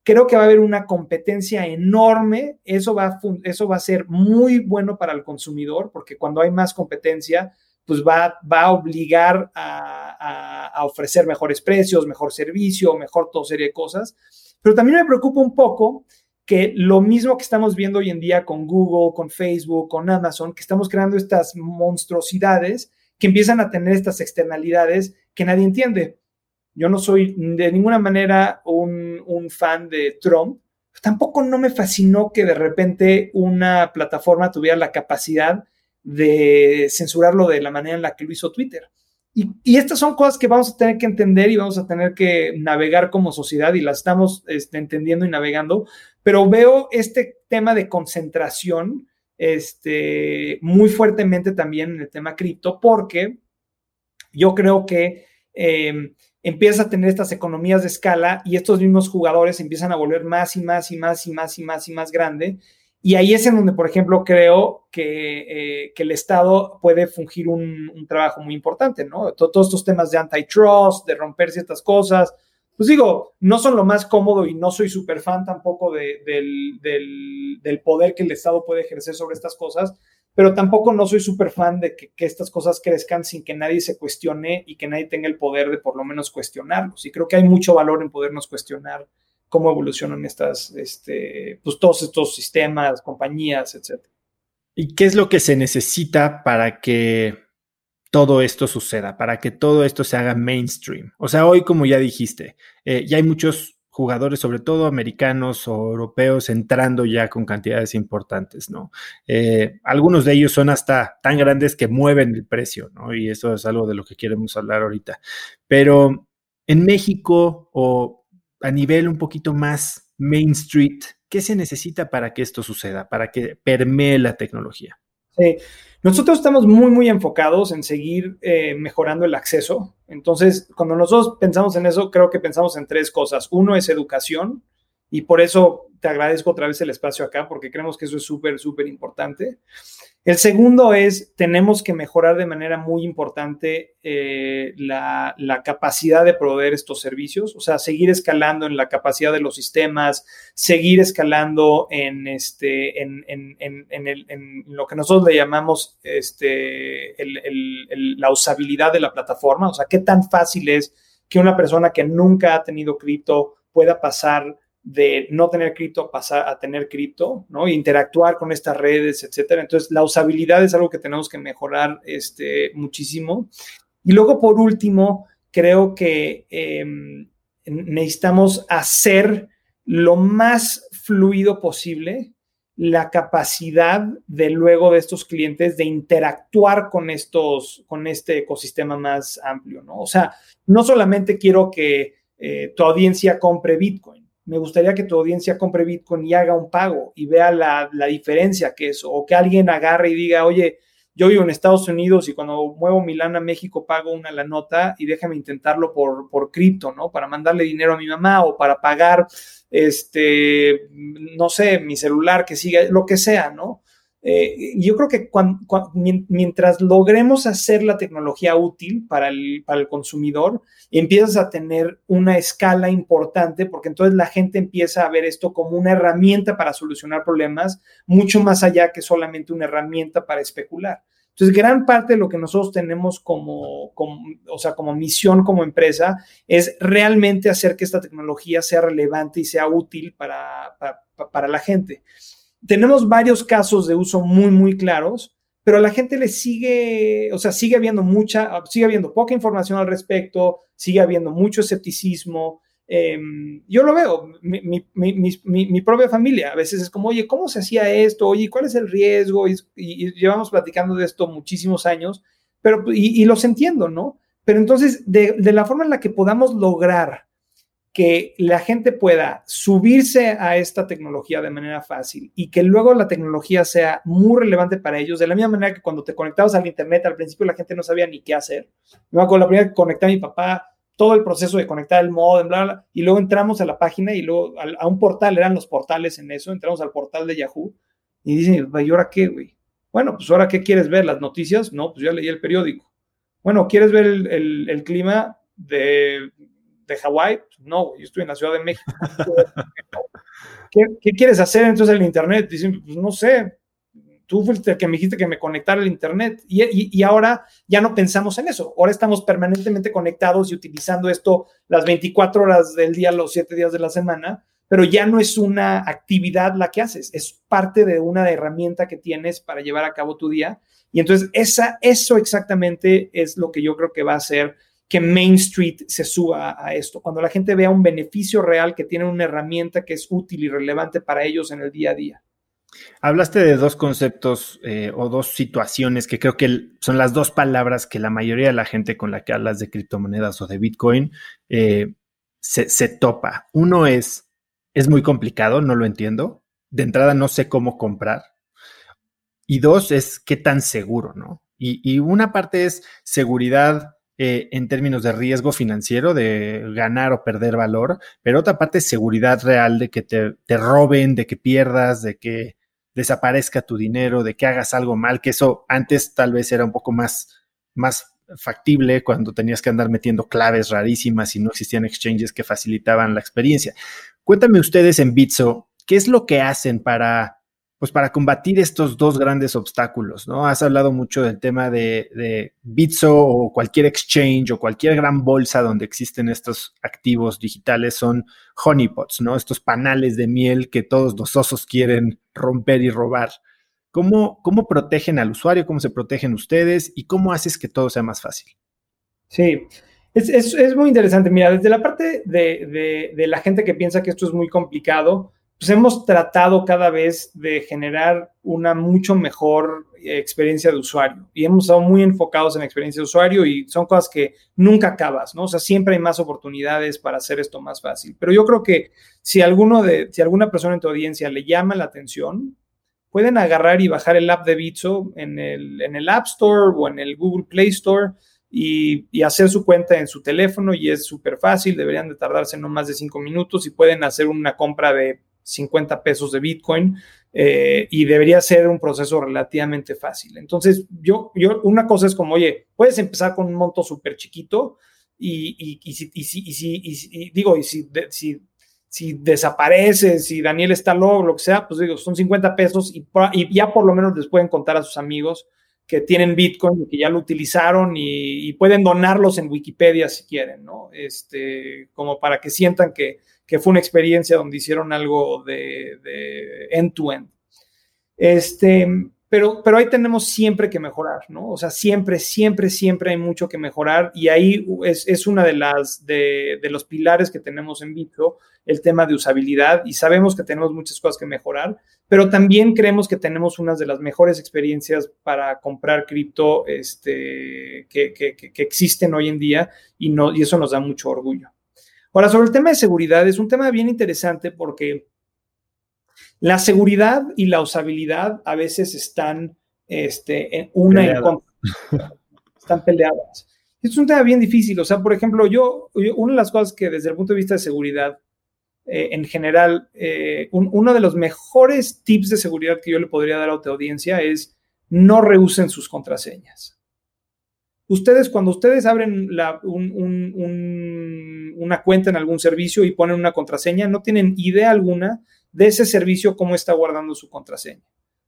[SPEAKER 2] Creo que va a haber una competencia enorme. Eso va, a, eso va a ser muy bueno para el consumidor, porque cuando hay más competencia, pues va, va a obligar a, a, ofrecer mejores precios, mejor servicio, mejor toda serie de cosas. Pero también me preocupa un poco que lo mismo que estamos viendo hoy en día con Google, con Facebook, con Amazon, que estamos creando estas monstruosidades que empiezan a tener estas externalidades que nadie entiende. Yo no soy de ninguna manera un, fan de Trump. Tampoco no me fascinó que de repente una plataforma tuviera la capacidad de censurarlo de la manera en la que lo hizo Twitter. Y, estas son cosas que vamos a tener que entender y vamos a tener que navegar como sociedad y las estamos este, entendiendo y navegando, pero veo este tema de concentración este, muy fuertemente también en el tema cripto, porque yo creo que eh, empieza a tener estas economías de escala y estos mismos jugadores empiezan a volver más y más y más y más y más y más grande. Y ahí es en donde, por ejemplo, creo que, eh, que el Estado puede fungir un, un, trabajo muy importante, ¿no? Todos estos temas de antitrust, de romper ciertas cosas, pues digo, no son lo más cómodo y no soy súper fan tampoco de, del, del, del, poder que el Estado puede ejercer sobre estas cosas, pero tampoco no soy súper fan de que, estas cosas crezcan sin que nadie se cuestione y que nadie tenga el poder de por lo menos cuestionarlos. Y creo que hay mucho valor en podernos cuestionar cómo evolucionan estas, este, pues todos estos sistemas, compañías, etc.
[SPEAKER 1] ¿Y qué es lo que se necesita para que todo esto suceda, para que todo esto se haga mainstream? O sea, hoy, como ya dijiste, eh, ya hay muchos jugadores, sobre todo americanos o europeos, entrando ya con cantidades importantes, ¿no? Eh, algunos de ellos son hasta tan grandes que mueven el precio, ¿no? Y eso es algo de lo que queremos hablar ahorita. Pero en México o a nivel un poquito más Main Street, ¿qué se necesita para que esto suceda, para que permee la tecnología?
[SPEAKER 2] Sí. Nosotros estamos muy, muy enfocados en seguir eh, mejorando el acceso. Entonces, cuando nosotros pensamos en eso, creo que pensamos en tres cosas. Uno es educación, y por eso te agradezco otra vez el espacio acá, porque creemos que eso es súper, súper importante. El segundo es, tenemos que mejorar de manera muy importante eh, la, capacidad de proveer estos servicios, o sea, seguir escalando en la capacidad de los sistemas, seguir escalando en, este, en, lo que nosotros le llamamos este, la usabilidad de la plataforma, o sea, qué tan fácil es que una persona que nunca ha tenido cripto pueda pasar de no tener cripto pasar a tener cripto, ¿no? Interactuar con estas redes, etcétera. Entonces, la usabilidad es algo que tenemos que mejorar este, muchísimo. Y luego, por último, creo que em, necesitamos hacer lo más fluido posible la capacidad de luego de estos clientes de interactuar con estos, con este ecosistema más amplio, ¿no? O sea, no solamente quiero que eh, tu audiencia compre Bitcoin, me gustaría que tu audiencia compre Bitcoin y haga un pago y vea la, la diferencia que es, o que alguien agarre y diga, oye, yo vivo en Estados Unidos y cuando muevo Milán a México pago una la nota y déjame intentarlo por, por cripto, ¿no? Para mandarle dinero a mi mamá o para pagar, este, no sé, mi celular que siga, lo que sea, ¿no? Eh, yo creo que mientras logremos hacer la tecnología útil para el, para el consumidor, empiezas a tener una escala importante porque entonces la gente empieza a ver esto como una herramienta para solucionar problemas, mucho más allá que solamente una herramienta para especular. Entonces, gran parte de lo que nosotros tenemos como, o sea, como misión como empresa es realmente hacer que esta tecnología sea relevante y sea útil para, para, para la gente tenemos varios casos de uso muy, muy claros, pero la gente le sigue, o sea, sigue habiendo mucha, sigue habiendo poca información al respecto, sigue habiendo mucho escepticismo. Em, yo lo veo, mi, mi, propia familia a veces es como, oye, ¿cómo se hacía esto? Oye, ¿cuál es el riesgo? Y, llevamos platicando de esto muchísimos años, pero, y, los entiendo, ¿no? Pero entonces, de, de la forma en la que podamos lograr que la gente pueda subirse a esta tecnología de manera fácil y que luego la tecnología sea muy relevante para ellos, de la misma manera que cuando te conectabas al Internet, al principio la gente no sabía ni qué hacer. Me acuerdo la primera que conecté a mi papá, todo el proceso de conectar el modem, bla, bla, y luego entramos a la página y luego a, un portal, eran los portales en eso, entramos al portal de Yahoo y dicen, ¿y ahora qué, güey? Bueno, pues ahora qué quieres ver, las noticias, no, pues ya leí el periódico. Bueno, ¿quieres ver el clima de de Hawái, pues, no, yo estoy en la Ciudad de México. ¿Qué, quieres hacer entonces en el Internet? Dicen, pues no sé, tú fuiste el que me dijiste que me conectara al Internet y, y, ahora ya no pensamos en eso. Ahora estamos permanentemente conectados y utilizando esto las 24 horas del día, los 7 días de la semana, pero ya no es una actividad la que haces, es parte de una herramienta que tienes para llevar a cabo tu día. Y entonces esa, eso exactamente es lo que yo creo que va a ser que Main Street se suba a esto, cuando la gente vea un beneficio real que tiene una herramienta que es útil y relevante para ellos en el día a día.
[SPEAKER 1] Hablaste de dos conceptos eh, o dos situaciones que creo que son las dos palabras que la mayoría de la gente con la que hablas de criptomonedas o de Bitcoin eh, se, se, topa. Uno es, es muy complicado, no lo entiendo. De entrada no sé cómo comprar. Y dos es qué tan seguro, ¿no? Y, y una parte es seguridad eh, en términos de riesgo financiero, de ganar o perder valor, pero otra parte es seguridad real de que te, roben, de que pierdas, de que desaparezca tu dinero, de que hagas algo mal, que eso antes tal vez era un poco más, más factible cuando tenías que andar metiendo claves rarísimas y no existían exchanges que facilitaban la experiencia. Cuéntame ustedes en Bitso, ¿qué es lo que hacen para pues para combatir estos dos grandes obstáculos, ¿no? Has hablado mucho del tema de, Bitso o cualquier exchange o cualquier gran bolsa donde existen estos activos digitales son honeypots, ¿no? Estos panales de miel que todos los osos quieren romper y robar. ¿Cómo, cómo protegen al usuario? ¿Cómo se protegen ustedes? ¿Y cómo haces que todo sea más fácil?
[SPEAKER 2] Sí, es, muy interesante. Mira, desde la parte de la gente que piensa que esto es muy complicado, pues hemos tratado cada vez de generar una mucho mejor experiencia de usuario y hemos estado muy enfocados en experiencia de usuario y son cosas que nunca acabas, ¿no? O sea, siempre hay más oportunidades para hacer esto más fácil. Pero yo creo que si alguno de, si alguna persona en tu audiencia le llama la atención, pueden agarrar y bajar el app de Bitso en el, en el App Store o en el Google Play Store y, y hacer su cuenta en su teléfono y es súper fácil, deberían de tardarse no más de cinco minutos y pueden hacer una compra de 50 pesos de Bitcoin eh, y debería ser un proceso relativamente fácil. Entonces, yo, yo, una cosa es como, oye, puedes empezar con un monto súper chiquito y, y, si, y, si, y, digo, y si, si, si desaparece, si Daniel está loco, lo que sea, pues digo, son 50 pesos y, ya por lo menos les pueden contar a sus amigos que tienen Bitcoin y que ya lo utilizaron y, pueden donarlos en Wikipedia si quieren, ¿no? Este, como para que sientan que, fue una experiencia donde hicieron algo de end-to-end. Este, pero, pero ahí tenemos siempre que mejorar, ¿no? O sea, siempre, siempre, siempre hay mucho que mejorar y ahí es, es una de las, de, de, los pilares que tenemos en Bitcoin, el tema de usabilidad y sabemos que tenemos muchas cosas que mejorar, pero también creemos que tenemos unas de las mejores experiencias para comprar cripto este, que, que, que, existen hoy en día y, no, y eso nos da mucho orgullo. Ahora, sobre el tema de seguridad, es un tema bien interesante porque la seguridad y la usabilidad a veces están este, en una en contra. Están peleadas. Es un tema bien difícil. O sea, por ejemplo, yo, una de las cosas que desde el punto de vista de seguridad, eh, en general, eh, uno de los mejores tips de seguridad que yo le podría dar a tu audiencia es no reusen sus contraseñas. Ustedes, cuando ustedes abren una cuenta en algún servicio y ponen una contraseña, no tienen idea alguna de ese servicio cómo está guardando su contraseña.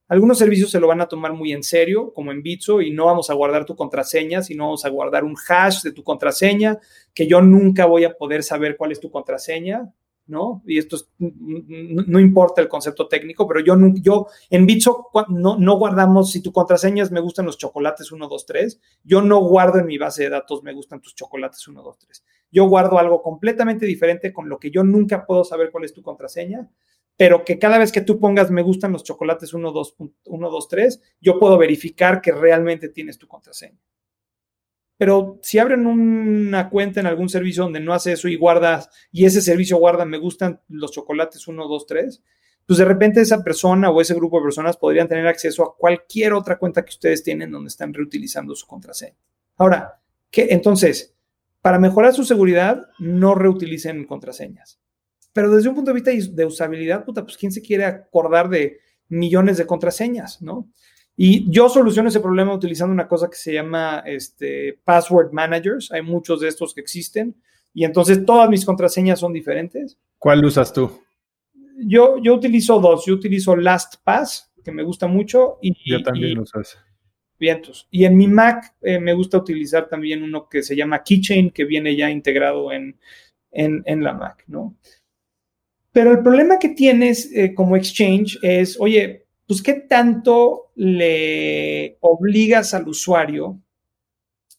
[SPEAKER 2] Algunos servicios se lo van a tomar muy en serio, como en Bitso, y no vamos a guardar tu contraseña, sino vamos a guardar un hash de tu contraseña, que yo nunca voy a poder saber cuál es tu contraseña. ¿no? Y esto no, importa el concepto técnico, pero yo, yo en Bitso no, no guardamos, si tu contraseña es me gustan los chocolates 1, 2, 3, yo no guardo en mi base de datos me gustan tus chocolates 1, 2, 3. Yo guardo algo completamente diferente con lo que yo nunca puedo saber cuál es tu contraseña, pero que cada vez que tú pongas me gustan los chocolates 1, 2, 1, 2, 3, yo puedo verificar que realmente tienes tu contraseña. Pero si abren una cuenta en algún servicio donde no hace eso y guardas, y ese servicio guarda, me gustan los chocolates 1, 2, 3, pues de repente esa persona o ese grupo de personas podrían tener acceso a cualquier otra cuenta que ustedes tienen donde están reutilizando su contraseña. Ahora, ¿qué? Entonces, para mejorar su seguridad, no reutilicen contraseñas. Pero desde un punto de vista de usabilidad, puta, pues ¿quién se quiere acordar de millones de contraseñas, no? Y yo soluciono ese problema utilizando una cosa que se llama este, password managers. Hay muchos de estos que existen. Y entonces todas mis contraseñas son diferentes.
[SPEAKER 1] ¿Cuál usas tú?
[SPEAKER 2] Yo, yo utilizo dos. Yo utilizo LastPass, que me gusta mucho. Y,
[SPEAKER 1] yo también lo usas.
[SPEAKER 2] Vientos. Y en mi Mac eh, me gusta utilizar también uno que se llama Keychain, que viene ya integrado en, en, la Mac, ¿no? Pero el problema que tienes eh, como Exchange es, oye, pues qué tanto le obligas al usuario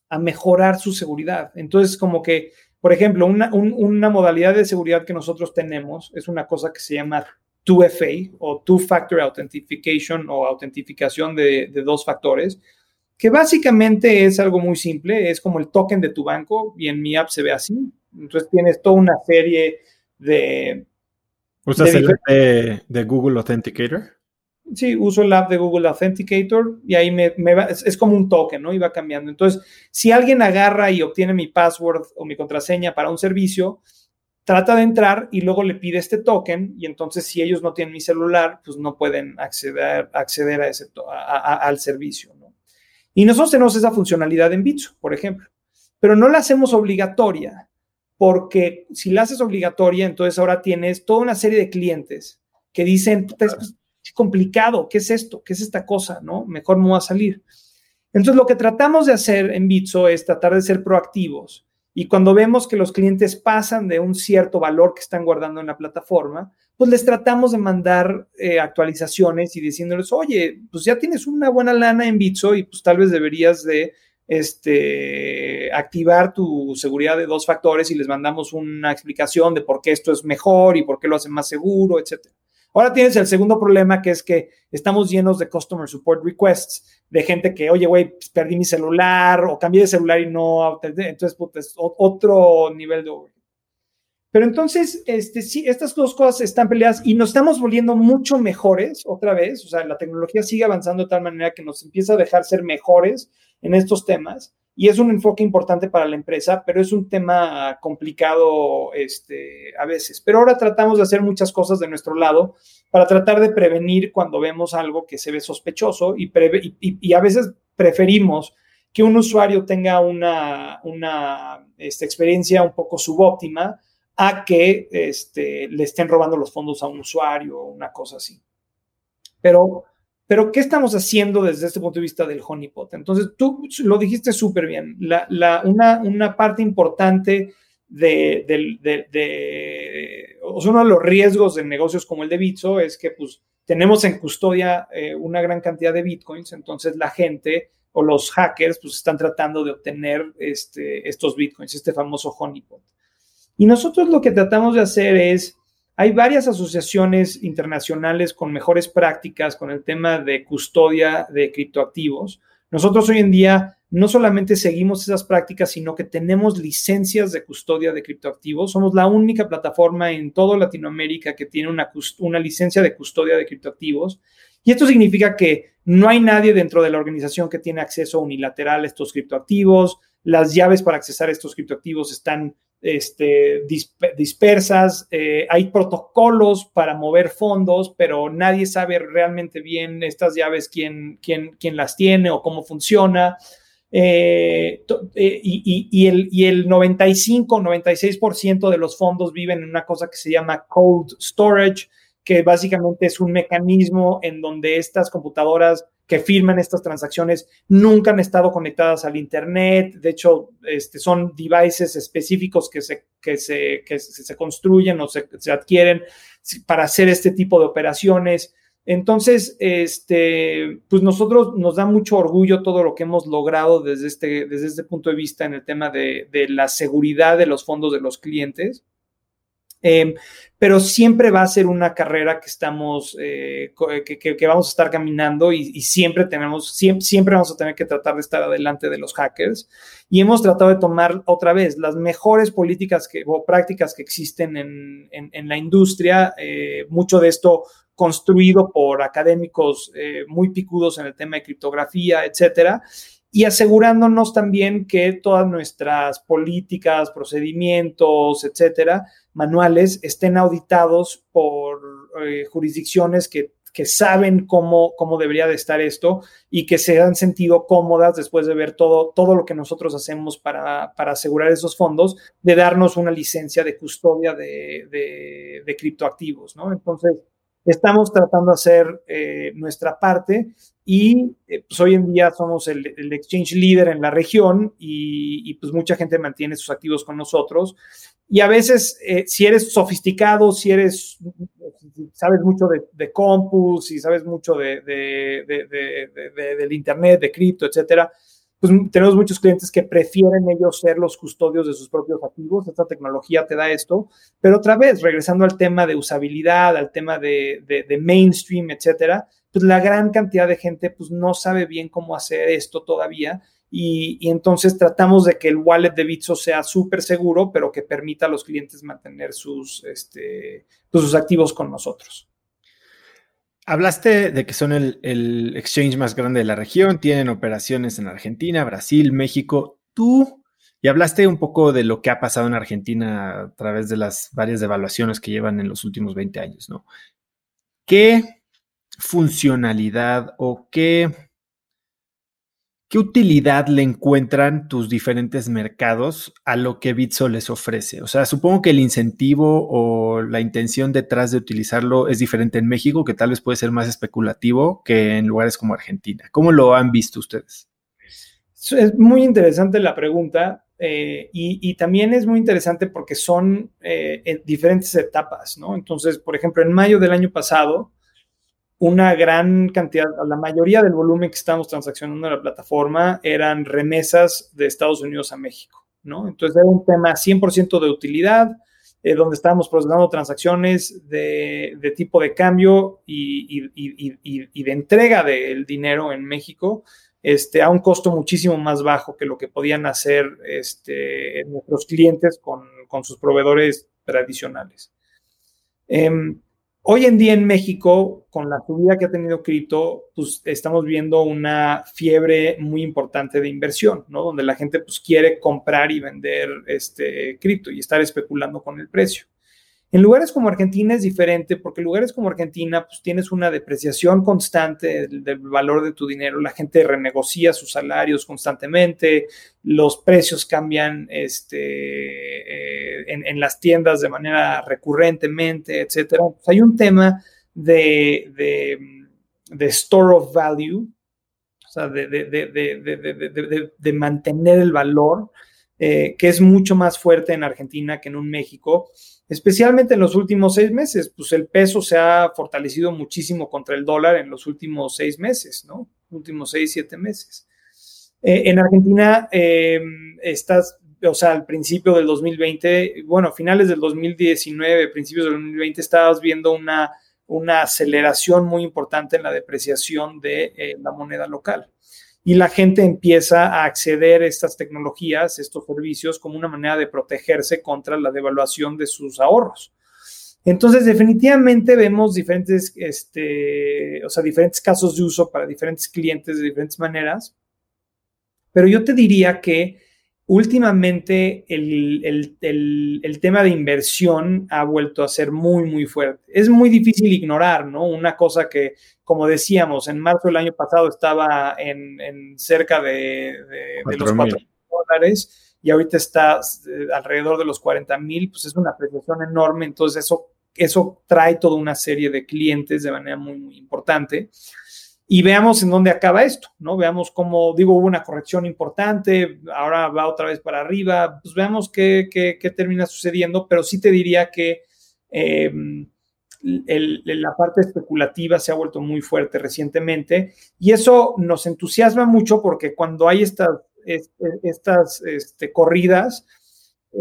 [SPEAKER 2] a mejorar su seguridad. Entonces, como que, por ejemplo, una, modalidad de seguridad que nosotros tenemos es una cosa que se llama 2FA o Two Factor Authentication o autentificación de, de dos factores, que básicamente es algo muy simple, es como el token de tu banco y en mi app se ve así. Entonces tienes toda una serie de...
[SPEAKER 1] ¿Usas el de Google Authenticator?
[SPEAKER 2] Sí, uso el app de Google Authenticator y ahí me, va, es, como un token, ¿no? Y va cambiando. Entonces, si alguien agarra y obtiene mi password o mi contraseña para un servicio, trata de entrar y luego le pide este token y entonces si ellos no tienen mi celular, pues no pueden acceder, acceder a ese, al servicio, ¿no? Y nosotros tenemos esa funcionalidad en Bitso, por ejemplo, pero no la hacemos obligatoria porque si la haces obligatoria, entonces ahora tienes toda una serie de clientes que dicen, complicado, ¿qué es esto? ¿Qué es esta cosa? ¿No? Mejor no va a salir. Entonces, lo que tratamos de hacer en Bitso es tratar de ser proactivos. Y cuando vemos que los clientes pasan de un cierto valor que están guardando en la plataforma, pues les tratamos de mandar eh, actualizaciones y diciéndoles, oye, pues ya tienes una buena lana en Bitso y pues tal vez deberías de este, activar tu seguridad de dos factores y les mandamos una explicación de por qué esto es mejor y por qué lo hacen más seguro, etcétera. Ahora tienes el segundo problema, que es que estamos llenos de customer support requests, de gente que, oye, güey, pues, perdí mi celular o cambié de celular y no, entonces, puta, es otro nivel de overhead. Pero entonces, este, sí, estas dos cosas están peleadas y nos estamos volviendo mucho mejores otra vez. O sea, la tecnología sigue avanzando de tal manera que nos empieza a dejar ser mejores en estos temas y es un enfoque importante para la empresa, pero es un tema complicado este, a veces. Pero ahora tratamos de hacer muchas cosas de nuestro lado para tratar de prevenir cuando vemos algo que se ve sospechoso y, a veces preferimos que un usuario tenga una, una este, experiencia un poco subóptima a que este, le estén robando los fondos a un usuario o una cosa así. Pero Pero, ¿qué estamos haciendo desde este punto de vista del honeypot? Entonces, tú lo dijiste súper bien. La, la, una, una, parte importante de, de, de, de, o sea, uno de los riesgos de negocios como el de Bitso es que, pues, tenemos en custodia eh, una gran cantidad de bitcoins, entonces la gente o los hackers, pues, están tratando de obtener este, estos bitcoins, este famoso honeypot. Y nosotros lo que tratamos de hacer es hay varias asociaciones internacionales con mejores prácticas con el tema de custodia de criptoactivos. Nosotros hoy en día no solamente seguimos esas prácticas, sino que tenemos licencias de custodia de criptoactivos. Somos la única plataforma en toda Latinoamérica que tiene una, una licencia de custodia de criptoactivos. Y esto significa que no hay nadie dentro de la organización que tiene acceso unilateral a estos criptoactivos. Las llaves para accesar estos criptoactivos están este, dispersas, eh, hay protocolos para mover fondos, pero nadie sabe realmente bien estas llaves quién, quién, quién las tiene o cómo funciona. Eh, eh, y, y, el, y el 95, 96% de los fondos viven en una cosa que se llama cold storage, que básicamente es un mecanismo en donde estas computadoras que firman estas transacciones nunca han estado conectadas al Internet. De hecho, este, son devices específicos que se, que se, que se construyen o se, se, adquieren para hacer este tipo de operaciones. Entonces, este, pues nosotros nos da mucho orgullo todo lo que hemos logrado desde este, desde este punto de vista en el tema de, de la seguridad de los fondos de los clientes. Em, pero siempre va a ser una carrera que estamos, eh, que, vamos a estar caminando y, siempre tenemos, siempre, vamos a tener que tratar de estar adelante de los hackers. Y hemos tratado de tomar otra vez las mejores políticas que, o prácticas que existen en, la industria, eh, mucho de esto construido por académicos eh, muy picudos en el tema de criptografía, etcétera y asegurándonos también que todas nuestras políticas, procedimientos, etcétera, manuales estén auditados por eh, jurisdicciones que, que saben cómo, cómo debería de estar esto y que se han sentido cómodas después de ver todo, todo lo que nosotros hacemos para, para asegurar esos fondos, de darnos una licencia de custodia de, de, de criptoactivos, ¿no? Entonces, estamos tratando de hacer eh, nuestra parte y eh, pues hoy en día somos el, exchange líder en la región y, pues mucha gente mantiene sus activos con nosotros. Y a veces, eh, si eres sofisticado, si eres, sabes mucho de, de compus, si sabes mucho de, del Internet, de cripto, etcétera, pues tenemos muchos clientes que prefieren ellos ser los custodios de sus propios activos. Esta tecnología te da esto. Pero otra vez, regresando al tema de usabilidad, al tema de, mainstream, etcétera, pues la gran cantidad de gente pues no sabe bien cómo hacer esto todavía. Y, y entonces tratamos de que el wallet de Bitso sea súper seguro, pero que permita a los clientes mantener sus, este, pues sus activos con nosotros.
[SPEAKER 1] Hablaste de que son el, exchange más grande de la región, tienen operaciones en Argentina, Brasil, México. Tú, y hablaste un poco de lo que ha pasado en Argentina a través de las varias devaluaciones que llevan en los últimos 20 años, ¿no? ¿Qué funcionalidad o qué ¿Qué utilidad le encuentran tus diferentes mercados a lo que Bitso les ofrece? O sea, supongo que el incentivo o la intención detrás de utilizarlo es diferente en México, que tal vez puede ser más especulativo que en lugares como Argentina. ¿Cómo lo han visto ustedes?
[SPEAKER 2] Es muy interesante la pregunta eh, y, también es muy interesante porque son eh, diferentes etapas, ¿no? Entonces, por ejemplo, en mayo del año pasado, una gran cantidad, la mayoría del volumen que estamos transaccionando en la plataforma eran remesas de Estados Unidos a México, ¿no? Entonces era un tema 100% de utilidad, eh, donde estábamos procesando transacciones de, tipo de cambio y, de entrega del dinero en México este, a un costo muchísimo más bajo que lo que podían hacer este, nuestros clientes con, sus proveedores tradicionales. Em, Hoy en día en México, con la subida que ha tenido cripto, pues estamos viendo una fiebre muy importante de inversión, ¿no? Donde la gente pues quiere comprar y vender este cripto y estar especulando con el precio. En lugares como Argentina es diferente porque en lugares como Argentina pues tienes una depreciación constante del, valor de tu dinero, la gente renegocia sus salarios constantemente, los precios cambian este, eh, en, las tiendas de manera recurrentemente, etcétera. Pues, hay un tema de, store of value, o sea, de mantener el valor, eh, que es mucho más fuerte en Argentina que en un México, especialmente en los últimos seis meses, pues el peso se ha fortalecido muchísimo contra el dólar en los últimos seis meses, ¿no? Últimos seis, siete meses. Eh, en Argentina, eh, estás, o sea, al principio del 2020, bueno, finales del 2019, principios del 2020, estabas viendo una, una aceleración muy importante en la depreciación de la moneda local y la gente empieza a acceder a estas tecnologías, estos servicios, como una manera de protegerse contra la devaluación de sus ahorros. Entonces, definitivamente vemos diferentes, este, o sea, diferentes casos de uso para diferentes clientes de diferentes maneras, pero yo te diría que últimamente el, tema de inversión ha vuelto a ser muy, muy fuerte. Es muy difícil ignorar, ¿no? Una cosa que, como decíamos, en marzo del año pasado estaba en, cerca de, los 4 mil. dólares y ahorita está eh, alrededor de los 40 mil, pues es una apreciación enorme, entonces eso, eso trae toda una serie de clientes de manera muy, muy importante. Y veamos en dónde acaba esto, ¿no? Veamos cómo, digo, hubo una corrección importante, ahora va otra vez para arriba, pues veamos qué, qué, termina sucediendo, pero sí te diría que la parte especulativa se ha vuelto muy fuerte recientemente y eso nos entusiasma mucho porque cuando hay estas, estas este, corridas,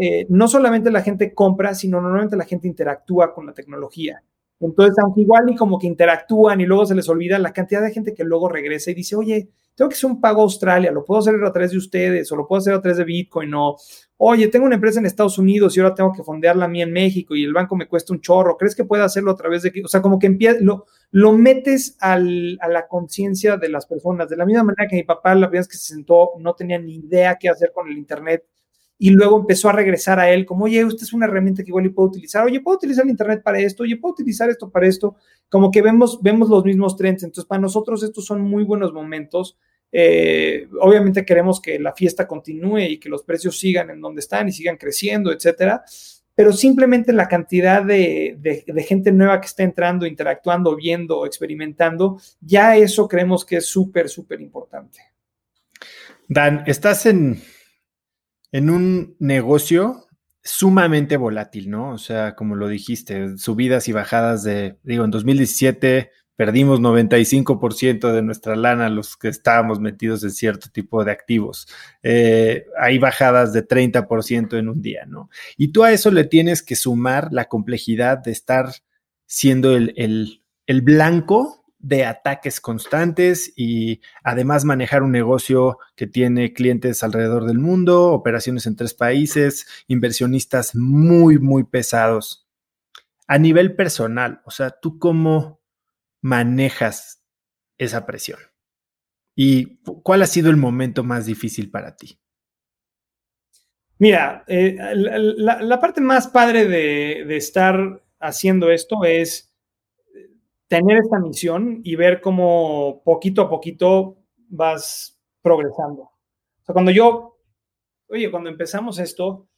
[SPEAKER 2] eh, no solamente la gente compra, sino normalmente la gente interactúa con la tecnología. Entonces, aunque igual y como que interactúan y luego se les olvida la cantidad de gente que luego regresa y dice, oye, tengo que hacer un pago a Australia, lo puedo hacer a través de ustedes o lo puedo hacer a través de Bitcoin o, oye, tengo una empresa en Estados Unidos y ahora tengo que fondearla a mí en México y el banco me cuesta un chorro, ¿crees que pueda hacerlo a través de, o sea, como que empieza, lo, metes a la conciencia de las personas, de la misma manera que mi papá la primera vez que se sentó no tenía ni idea qué hacer con el Internet y luego empezó a regresar a él como, oye, usted es una herramienta que igual y puedo utilizar, oye, puedo utilizar el Internet para esto, oye, puedo utilizar esto para esto, como que vemos, vemos los mismos trends. Entonces, para nosotros estos son muy buenos momentos. Eh, obviamente queremos que la fiesta continúe y que los precios sigan en donde están y sigan creciendo, etcétera. Pero simplemente la cantidad de, de gente nueva que está entrando, interactuando, viendo, experimentando, ya eso creemos que es súper, súper importante.
[SPEAKER 1] Dan, estás en, en un negocio sumamente volátil, ¿no? O sea, como lo dijiste, subidas y bajadas de, digo, en 2017 perdimos 95% de nuestra lana los que estábamos metidos en cierto tipo de activos. Eh, hay bajadas de 30% en un día, ¿no? Y tú a eso le tienes que sumar la complejidad de estar siendo el, el, el blanco de ataques constantes y además manejar un negocio que tiene clientes alrededor del mundo, operaciones en tres países, inversionistas muy, muy pesados. A nivel personal, o sea, ¿tú cómo manejas esa presión? ¿Y cuál ha sido el momento más difícil para ti?
[SPEAKER 2] Mira, eh, la, parte más padre de, de estar haciendo esto es tener esta misión y ver cómo poquito a poquito vas progresando. O sea, cuando yo, oye, cuando empezamos esto,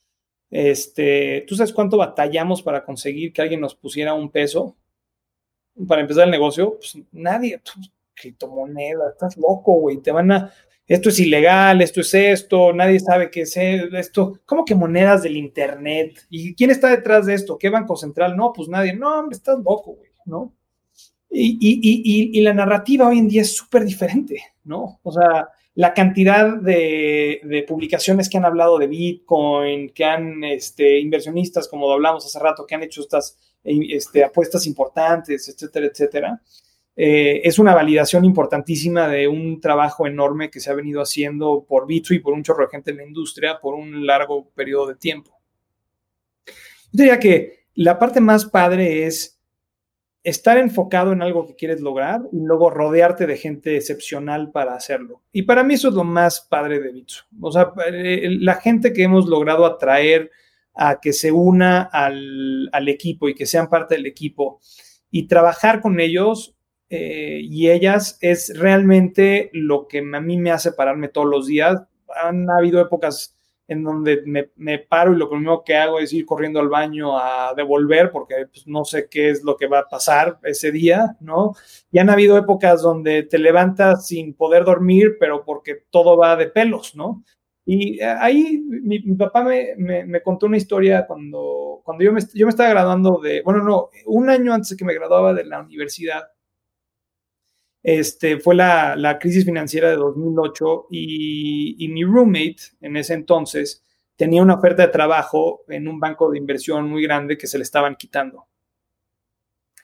[SPEAKER 2] este, ¿tú sabes cuánto batallamos para conseguir que alguien nos pusiera un peso para empezar el negocio? Pues nadie, pues, criptomoneda, estás loco, güey, te van a, esto es ilegal, esto es esto, nadie sabe qué es esto. ¿Cómo que monedas del Internet? ¿Y quién está detrás de esto? ¿Qué Banco Central? No, pues nadie. No, hombre, estás loco, güey, ¿no? Y, la narrativa hoy en día es súper diferente, ¿no? O sea, la cantidad de, publicaciones que han hablado de Bitcoin, que han este, inversionistas, como hablamos hace rato, que han hecho estas este, apuestas importantes, etcétera, etcétera, eh, es una validación importantísima de un trabajo enorme que se ha venido haciendo por Bitso y por un chorro de gente en la industria por un largo periodo de tiempo. Yo diría que la parte más padre es estar enfocado en algo que quieres lograr y luego rodearte de gente excepcional para hacerlo. Y para mí eso es lo más padre de Bitso. O sea, eh, la gente que hemos logrado atraer a que se una al, equipo y que sean parte del equipo y trabajar con ellos eh, y ellas es realmente lo que a mí me hace pararme todos los días. Han habido épocas en donde me, paro y lo primero que hago es ir corriendo al baño a devolver porque pues, no sé qué es lo que va a pasar ese día, ¿no? Y han habido épocas donde te levantas sin poder dormir, pero porque todo va de pelos, ¿no? Y eh, ahí mi, papá me, me, contó una historia cuando, cuando yo, me, yo me estaba graduando de, bueno, no, un año antes de que me graduaba de la universidad, este, fue la, crisis financiera de 2008 y, y, mi roommate en ese entonces tenía una oferta de trabajo en un banco de inversión muy grande que se le estaban quitando.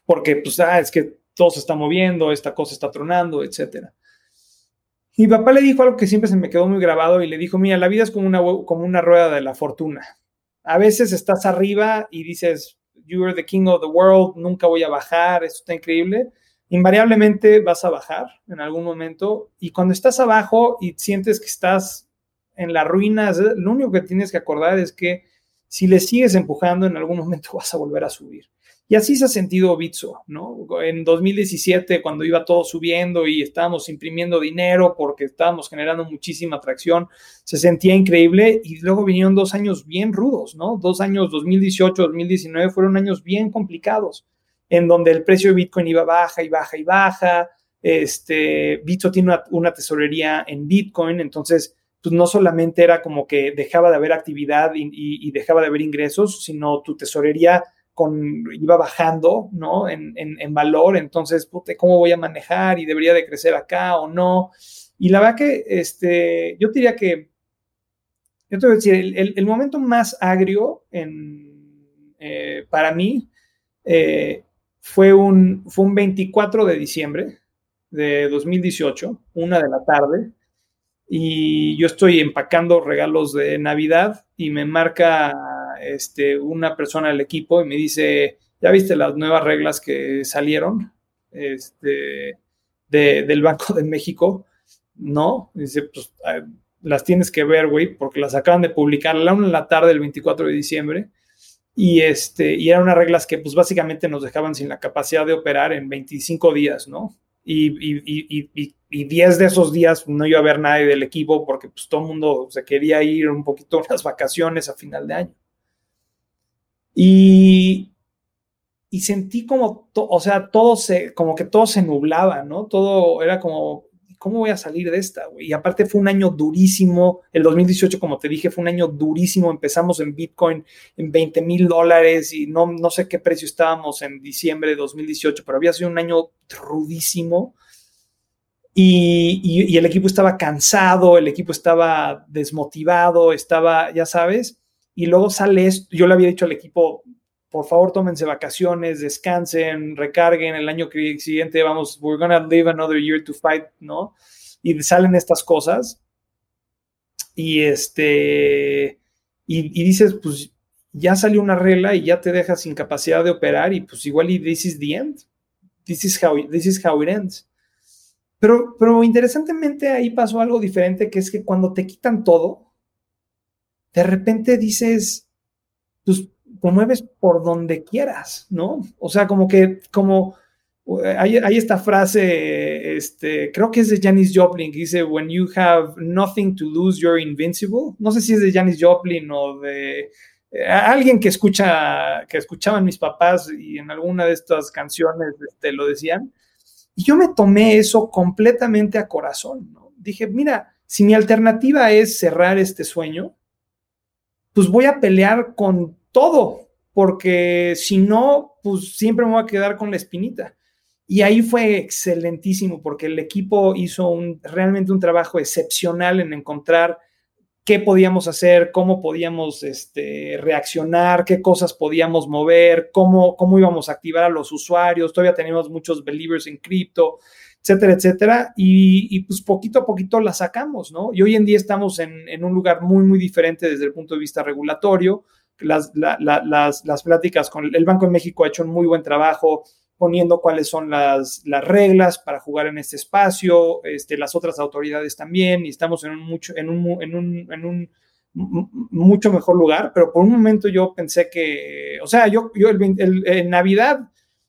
[SPEAKER 2] Porque, pues, ah, es que todo se está moviendo, esta cosa está tronando, etcétera. Mi papá le dijo algo que siempre se me quedó muy grabado y le dijo, mira, la vida es como una, como una rueda de la fortuna. A veces estás arriba y dices, you are the king of the world, nunca voy a bajar, esto está increíble. Invariablemente vas a bajar en algún momento y cuando estás abajo y sientes que estás en las ruinas, lo único que tienes que acordar es que si le sigues empujando, en algún momento vas a volver a subir. Y así se ha sentido Bitso, ¿no? En 2017, cuando iba todo subiendo y estábamos imprimiendo dinero porque estábamos generando muchísima atracción, se sentía increíble y luego vinieron dos años bien rudos, ¿no? Dos años, 2018, 2019, fueron años bien complicados, en donde el precio de Bitcoin iba baja y baja y baja. Este, Bitso tiene una, tesorería en Bitcoin, entonces pues no solamente era como que dejaba de haber actividad y dejaba de haber ingresos, sino tu tesorería iba bajando, ¿no? En, en, valor, entonces, ¿cómo voy a manejar? Y debería de crecer acá o no. Y la verdad que, este, yo diría que, yo te voy a decir, el, el, momento más agrio en, eh, para mí eh, fue, un, fue un 24 de diciembre de 2018, una de la tarde, y yo estoy empacando regalos de Navidad y me marca este, una persona del equipo y me dice, ¿ya viste las nuevas reglas que salieron este, del Banco de México? No, dice, pues las tienes que ver, güey, porque las acaban de publicar a la una de la tarde del 24 de diciembre. Y, este, y eran unas reglas que pues básicamente nos dejaban sin la capacidad de operar en 25 días, ¿no? Y, y, y, y 10 de esos días no iba a ver nadie del equipo porque pues todo el mundo se quería ir un poquito a las vacaciones a final de año. Y, y sentí como, o sea, todo se, como que todo se nublaba, ¿no? Todo era como, ¿cómo voy a salir de esta, güey? Y aparte fue un año durísimo, el 2018, como te dije, fue un año durísimo, empezamos en Bitcoin en 20 mil dólares y no, no sé qué precio estábamos en diciembre de 2018, pero había sido un año rudísimo. Y, y, y, el equipo estaba cansado, el equipo estaba desmotivado, estaba, ya sabes, y luego sale esto, yo le había dicho al equipo, por favor tómense vacaciones, descansen, recarguen, el año siguiente vamos, we're gonna live another year to fight, ¿no? Y salen estas cosas y este, y, y dices, pues ya salió una regla y ya te dejas sin capacidad de operar y pues igual y this is the end, this is how, this is how it ends. Pero, pero interesantemente ahí pasó algo diferente, que es que cuando te quitan todo, de repente dices, pues te mueves por donde quieras, ¿no? O sea, como que, como, hay, esta frase, este, creo que es de Janis Joplin, que dice, when you have nothing to lose, you're invincible. No sé si es de Janis Joplin o de eh, alguien que escucha, que escuchaban mis papás y en alguna de estas canciones este, lo decían. Y yo me tomé eso completamente a corazón, ¿no? Dije, mira, si mi alternativa es cerrar este sueño, pues voy a pelear con todo, porque si no, pues siempre me voy a quedar con la espinita. Y ahí fue excelentísimo, porque el equipo hizo un, realmente un trabajo excepcional en encontrar qué podíamos hacer, cómo podíamos este, reaccionar, qué cosas podíamos mover, cómo, cómo íbamos a activar a los usuarios. Todavía tenemos muchos believers en cripto etcétera, etcétera, y, pues poquito a poquito la sacamos, ¿no? Y hoy en día estamos en, un lugar muy, muy diferente desde el punto de vista regulatorio. Las, las, pláticas con el Banco de México ha hecho un muy buen trabajo poniendo cuáles son las, reglas para jugar en este espacio, este, las otras autoridades también, y estamos en un, mucho, en un, en un, en un mucho mejor lugar, pero por un momento yo pensé que, o sea, yo, yo el, en Navidad,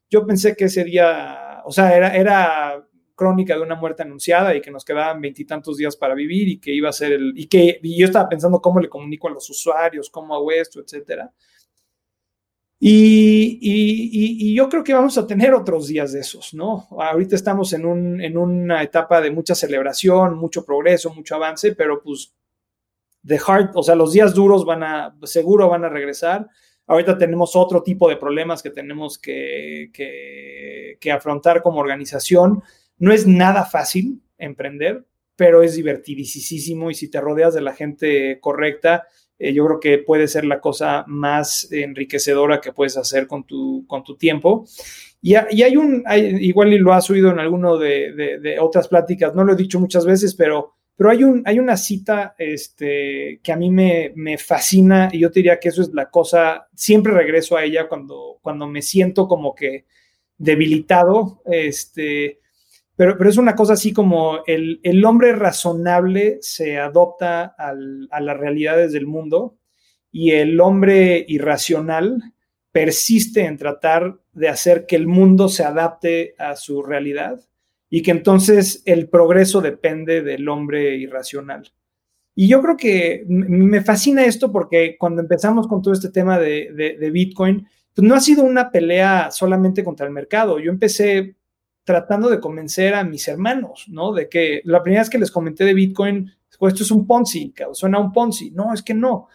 [SPEAKER 2] yo pensé que ese día, o sea, era, era crónica de una muerte anunciada y que nos quedaban veintitantos días para vivir y que iba a ser el, y que yo estaba pensando cómo le comunico a los usuarios, cómo hago esto, etcétera. Y, y, yo creo que vamos a tener otros días de esos, ¿no? Ahorita estamos en, un, en una etapa de mucha celebración, mucho progreso, mucho avance, pero pues the hard, o sea, los días duros van a, seguro van a regresar. Ahorita tenemos otro tipo de problemas que tenemos que, que afrontar como organización. No es nada fácil emprender, pero es divertidísimo y si te rodeas de la gente correcta, eh, yo creo que puede ser la cosa más enriquecedora que puedes hacer con tu, con tu tiempo. Y, hay un, igual y lo has oído en alguno de, otras pláticas, no lo he dicho muchas veces, pero, pero hay, un, hay una cita este, que a mí me, me, fascina y yo te diría que eso es la cosa, siempre regreso a ella cuando, cuando me siento como que debilitado, este, pero, pero es una cosa así como el, el hombre razonable se adopta al, a las realidades del mundo y el hombre irracional persiste en tratar de hacer que el mundo se adapte a su realidad y que entonces el progreso depende del hombre irracional. Y yo creo que me fascina esto porque cuando empezamos con todo este tema de, de, Bitcoin, pues no ha sido una pelea solamente contra el mercado. Yo empecé tratando de convencer a mis hermanos, ¿no? De que la primera vez que les comenté de Bitcoin, pues esto es un Ponzi, suena un Ponzi. No, es que no.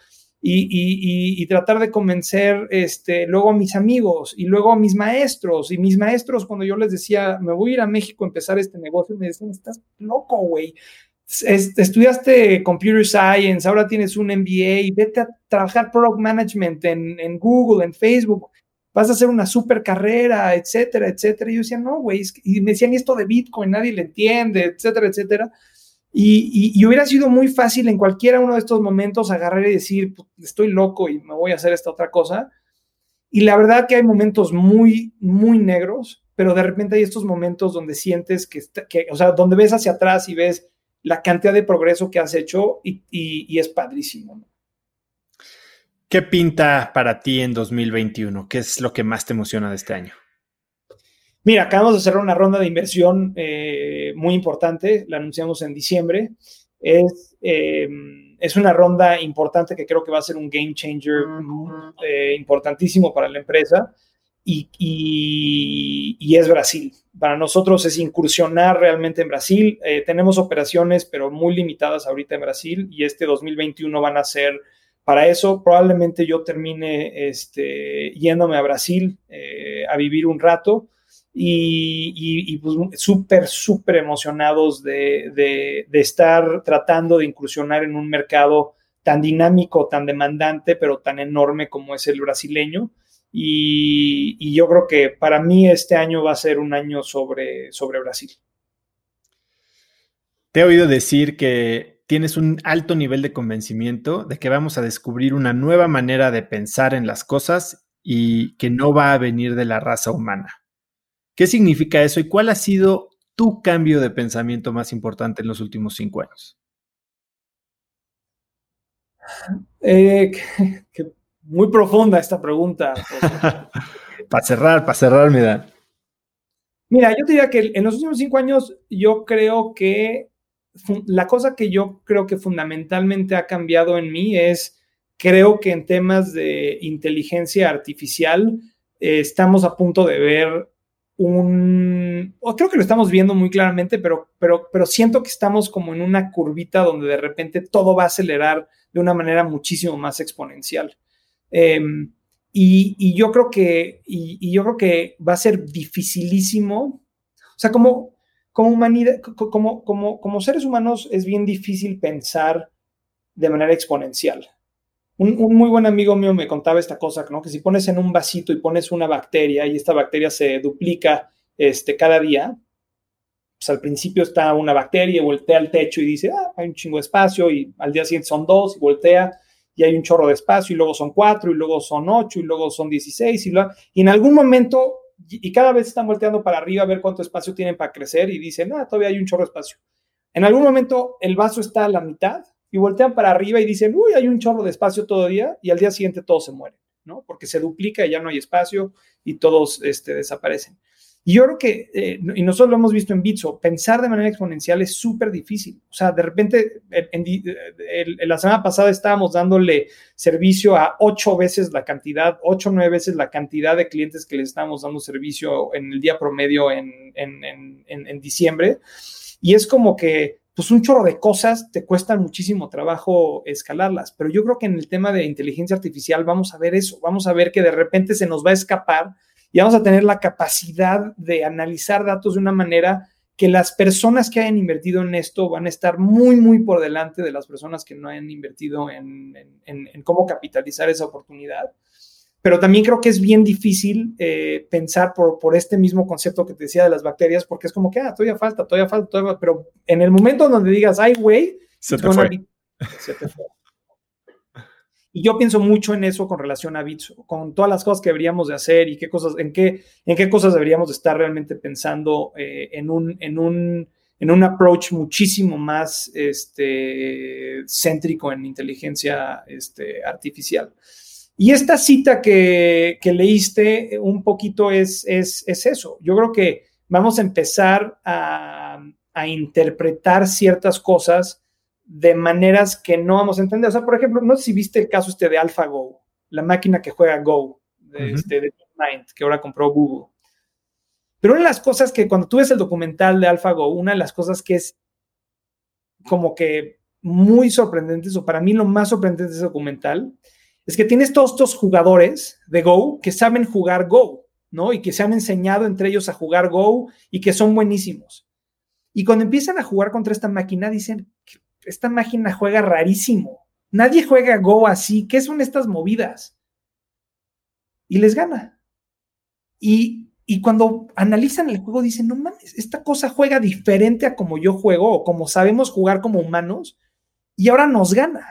[SPEAKER 2] Y, y, y, tratar de convencer este, luego a mis amigos y luego a mis maestros. Y mis maestros, cuando yo les decía, me voy a ir a México a empezar este negocio, me decían, estás loco, güey. Estudiaste Computer Science, ahora tienes un MBA, vete a trabajar Product Management en, en Google, en Facebook vas a hacer una super carrera, etcétera, etcétera. Y yo decía, no, güey, y me decían, esto de Bitcoin nadie le entiende, etcétera, etcétera. Y, y, hubiera sido muy fácil en cualquiera uno de estos momentos agarrar y decir, estoy loco y me voy a hacer esta otra cosa. Y la verdad que hay momentos muy, muy negros, pero de repente hay estos momentos donde sientes que, que o sea, donde ves hacia atrás y ves la cantidad de progreso que has hecho y, y es padrísimo. ¿no?
[SPEAKER 1] ¿Qué pinta para ti en 2021? ¿Qué es lo que más te emociona de este año?
[SPEAKER 2] Mira, acabamos de cerrar una ronda de inversión eh, muy importante, la anunciamos en diciembre. Es, em, es, una ronda importante que creo que va a ser un game changer eh, importantísimo para la empresa y, y, es Brasil. Para nosotros es incursionar realmente en Brasil. Eh, tenemos operaciones, pero muy limitadas ahorita en Brasil y este 2021 van a ser para eso probablemente yo termine este, yéndome a Brasil eh, a vivir un rato y, pues súper, súper emocionados de, estar tratando de incursionar en un mercado tan dinámico, tan demandante, pero tan enorme como es el brasileño. Y, y, yo creo que para mí este año va a ser un año sobre, sobre Brasil.
[SPEAKER 1] Te he oído decir que tienes un alto nivel de convencimiento de que vamos a descubrir una nueva manera de pensar en las cosas y que no va a venir de la raza humana. ¿Qué significa eso y cuál ha sido tu cambio de pensamiento más importante en los últimos cinco años?
[SPEAKER 2] Eh, muy profunda esta pregunta.
[SPEAKER 1] para cerrar, para cerrar, mira.
[SPEAKER 2] Mira, yo diría que en los últimos cinco años yo creo que la cosa que yo creo que fundamentalmente ha cambiado en mí es, creo que en temas de inteligencia artificial eh, estamos a punto de ver un, o creo que lo estamos viendo muy claramente, pero, pero, pero siento que estamos como en una curvita donde de repente todo va a acelerar de una manera muchísimo más exponencial. Em, y, yo creo que, y, yo creo que va a ser dificilísimo. O sea, como como humanidad, como, como, como seres humanos es bien difícil pensar de manera exponencial. Un, muy buen amigo mío me contaba esta cosa, ¿no? Que si pones en un vasito y pones una bacteria y esta bacteria se duplica este, cada día, pues al principio está una bacteria, voltea al techo y dice, ah, hay un chingo de espacio y al día siguiente son dos y voltea y hay un chorro de espacio y luego son cuatro y luego son ocho y luego son dieciséis y, y en algún momento y cada vez están volteando para arriba a ver cuánto espacio tienen para crecer y dicen, ah, todavía hay un chorro de espacio. En algún momento el vaso está a la mitad y voltean para arriba y dicen, uy, hay un chorro de espacio todavía y al día siguiente todos se mueren, ¿no? Porque se duplica y ya no hay espacio y todos este, desaparecen. Y yo creo que, eh, y nosotros lo hemos visto en Bitso, pensar de manera exponencial es súper difícil. O sea, de repente, en, la semana pasada estábamos dándole servicio a ocho veces la cantidad, ocho o nueve veces la cantidad de clientes que le estábamos dando servicio en el día promedio en, en diciembre. Y es como que, pues un chorro de cosas te cuestan muchísimo trabajo escalarlas. Pero yo creo que en el tema de inteligencia artificial vamos a ver eso, vamos a ver que de repente se nos va a escapar y vamos a tener la capacidad de analizar datos de una manera que las personas que hayan invertido en esto van a estar muy, muy por delante de las personas que no hayan invertido en, cómo capitalizar esa oportunidad. Pero también creo que es bien difícil eh, pensar por, por, este mismo concepto que te decía de las bacterias, porque es como que, ah, todavía falta, todavía falta, todavía pero en el momento donde digas, ay, güey,
[SPEAKER 1] se te fue.
[SPEAKER 2] Se te fue. Y yo pienso mucho en eso con relación a Bits, con todas las cosas que deberíamos de hacer y qué cosas, en qué, en qué cosas deberíamos de estar realmente pensando eh, en, un, en, un, en un approach muchísimo más este, céntrico en inteligencia este, artificial. Y esta cita que, que leíste un poquito es, es, es, eso. Yo creo que vamos a empezar a, a interpretar ciertas cosas de maneras que no vamos a entender. O sea, por ejemplo, no sé si viste el caso este de AlphaGo, la máquina que juega Go, de, este, que ahora compró Google. Pero una de las cosas que cuando tú ves el documental de AlphaGo, una de las cosas que es como que muy sorprendente, o para mí lo más sorprendente de ese documental, es que tienes todos estos jugadores de Go que saben jugar Go, ¿no? Y que se han enseñado entre ellos a jugar Go y que son buenísimos. Y cuando empiezan a jugar contra esta máquina, dicen, esta máquina juega rarísimo. Nadie juega Go así. ¿Qué son estas movidas? Y les gana. Y, cuando analizan el juego dicen, no mames, esta cosa juega diferente a como yo juego o como sabemos jugar como humanos y ahora nos gana.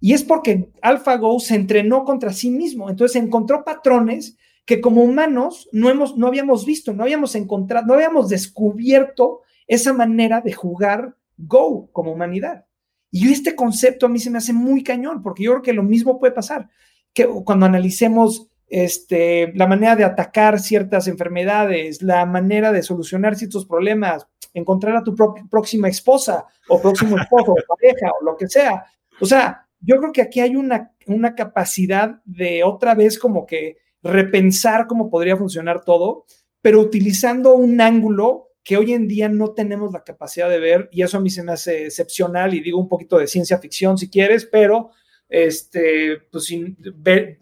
[SPEAKER 2] Y es porque AlphaGo se entrenó contra sí mismo. Entonces encontró patrones que como humanos no, hemos, no habíamos visto, no habíamos encontrado, no habíamos descubierto esa manera de jugar Go como humanidad. Y este concepto a mí se me hace muy cañón, porque yo creo que lo mismo puede pasar, que cuando analicemos este, la manera de atacar ciertas enfermedades, la manera de solucionar ciertos problemas, encontrar a tu próxima esposa o próximo esposo o pareja o lo que sea. O sea, yo creo que aquí hay una, una capacidad de otra vez como que repensar cómo podría funcionar todo, pero utilizando un ángulo que hoy en día no tenemos la capacidad de ver, y eso a mí se me hace excepcional, y digo un poquito de ciencia ficción si quieres, pero este, pues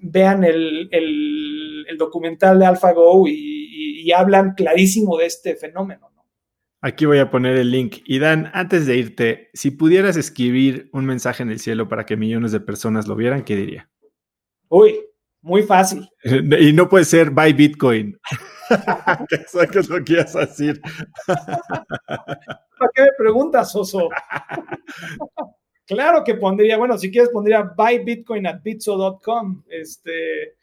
[SPEAKER 2] vean el, documental de AlphaGo y, y, hablan clarísimo de este fenómeno.
[SPEAKER 1] Aquí voy a poner el link. Y Dan, antes de irte, si pudieras escribir un mensaje en el cielo para que millones de personas lo vieran, ¿qué diría?
[SPEAKER 2] Uy, muy fácil.
[SPEAKER 1] Y no puede ser buy Bitcoin. ¿Qué es lo que ibas a decir?
[SPEAKER 2] ¿Para qué me preguntas, Oso? claro que pondría, bueno, si quieres pondría buy Bitcoin at bitso.com, este,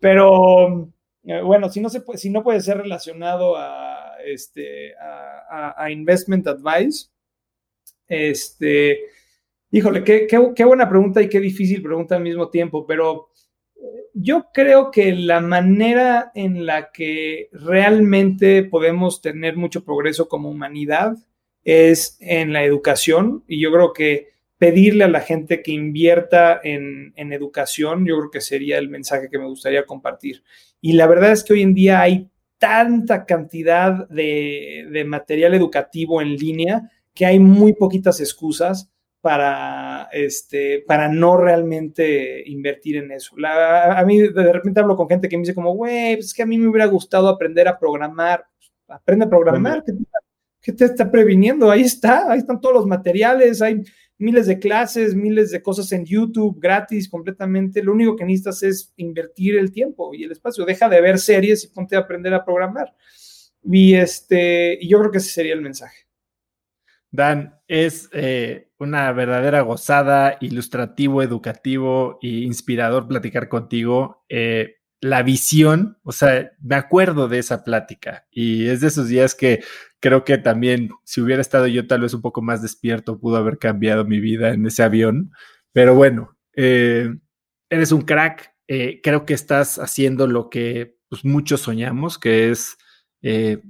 [SPEAKER 2] pero eh, bueno, si no, se puede, si no puede ser relacionado a, este, a, investment advice, este, híjole, qué, qué buena pregunta y qué difícil pregunta al mismo tiempo, pero yo creo que la manera en la que realmente podemos tener mucho progreso como humanidad es en la educación y yo creo que pedirle a la gente que invierta en, educación, yo creo que sería el mensaje que me gustaría compartir. Y la verdad es que hoy en día hay tanta cantidad de, material educativo en línea que hay muy poquitas excusas para, este, para no realmente invertir en eso. a mí de repente hablo con gente que me dice como, güey, pues es que a mí me hubiera gustado aprender a programar. Aprende a programar, ¿qué te, está previniendo? Ahí está, ahí están todos los materiales, hay miles de clases, miles de cosas en YouTube gratis completamente. Lo único que necesitas es invertir el tiempo y el espacio. Deja de ver series y ponte a aprender a programar. Y, este, y yo creo que ese sería el mensaje.
[SPEAKER 1] Dan, es eh, una verdadera gozada, ilustrativo, educativo e inspirador platicar contigo. Eh, la visión, o sea, me acuerdo de esa plática y es de esos días que creo que también si hubiera estado yo tal vez un poco más despierto, pudo haber cambiado mi vida en ese avión. Pero bueno, eh, eres un crack, creo que estás haciendo lo que pues, muchos soñamos, que es eh,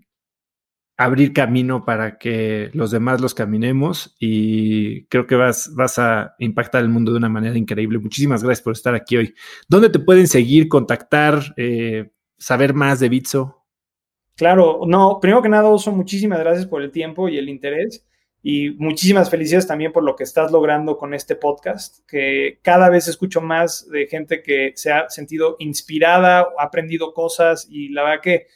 [SPEAKER 1] abrir camino para que los demás los caminemos y creo que vas, vas a impactar el mundo de una manera increíble. Muchísimas gracias por estar aquí hoy. ¿Dónde te pueden seguir, contactar, eh, saber más de Bitso?
[SPEAKER 2] Claro, no, primero que nada, Oso, muchísimas gracias por el tiempo y el interés y muchísimas felicidades también por lo que estás logrando con este podcast, que cada vez escucho más de gente que se ha sentido inspirada, ha aprendido cosas y la verdad que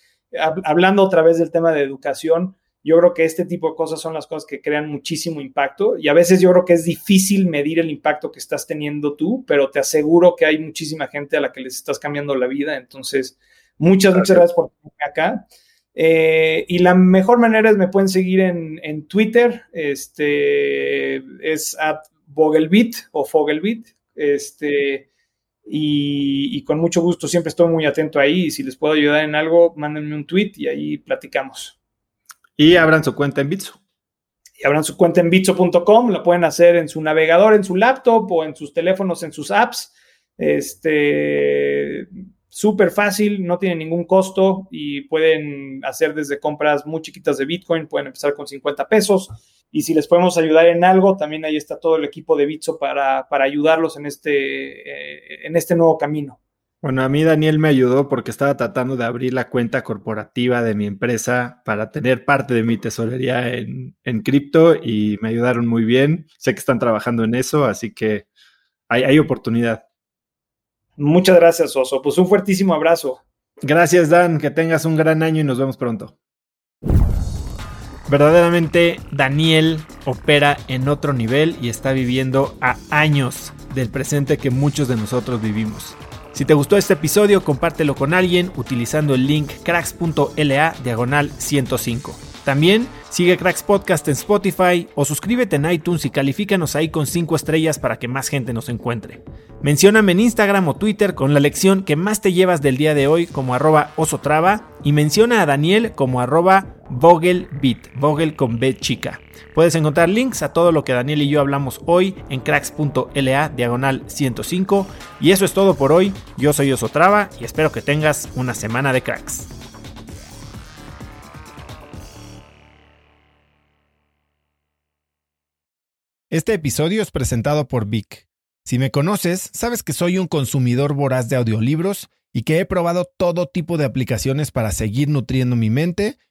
[SPEAKER 2] hablando otra vez del tema de educación, yo creo que este tipo de cosas son las cosas que crean muchísimo impacto y a veces yo creo que es difícil medir el impacto que estás teniendo tú, pero te aseguro que hay muchísima gente a la que les estás cambiando la vida. Entonces, muchas, muchas gracias por estar acá. Eh, y la mejor manera es me pueden seguir en, en Twitter, este, es at Vogelbit o Fogelbit, este, y, con mucho gusto siempre estoy muy atento ahí y si les puedo ayudar en algo, mándenme un tweet y ahí platicamos.
[SPEAKER 1] Y abran su cuenta en Bitso.
[SPEAKER 2] Y abran su cuenta en bitso.com, lo pueden hacer en su navegador, en su laptop o en sus teléfonos, en sus apps. Este, súper fácil, no tiene ningún costo y pueden hacer desde compras muy chiquitas de Bitcoin, pueden empezar con 50 pesos. Y si les podemos ayudar en algo, también ahí está todo el equipo de Bitso para, para ayudarlos en este, eh, en este nuevo camino.
[SPEAKER 1] Bueno, a mí Daniel me ayudó porque estaba tratando de abrir la cuenta corporativa de mi empresa para tener parte de mi tesorería en, en cripto y me ayudaron muy bien. Sé que están trabajando en eso, así que hay, hay oportunidad.
[SPEAKER 2] Muchas gracias, Oso. Pues un fuertísimo abrazo.
[SPEAKER 1] Gracias, Dan. Que tengas un gran año y nos vemos pronto. Verdaderamente, Daniel opera en otro nivel y está viviendo a años del presente que muchos de nosotros vivimos. Si te gustó este episodio, compártelo con alguien utilizando el link cracks.la diagonal 105. También sigue Cracks Podcast en Spotify o suscríbete en iTunes y califícanos ahí con 5 estrellas para que más gente nos encuentre. Mencióname en Instagram o Twitter con la lección que más te llevas del día de hoy como arroba osotrava y menciona a Daniel como arroba vogelbit, vogel con B chica. Puedes encontrar links a todo lo que Daniel y yo hablamos hoy en cracks.la diagonal 105. Y eso es todo por hoy. Yo soy Osotrava y espero que tengas una semana de cracks. Este episodio es presentado por Vic. Si me conoces, sabes que soy un consumidor voraz de audiolibros y que he probado todo tipo de aplicaciones para seguir nutriendo mi mente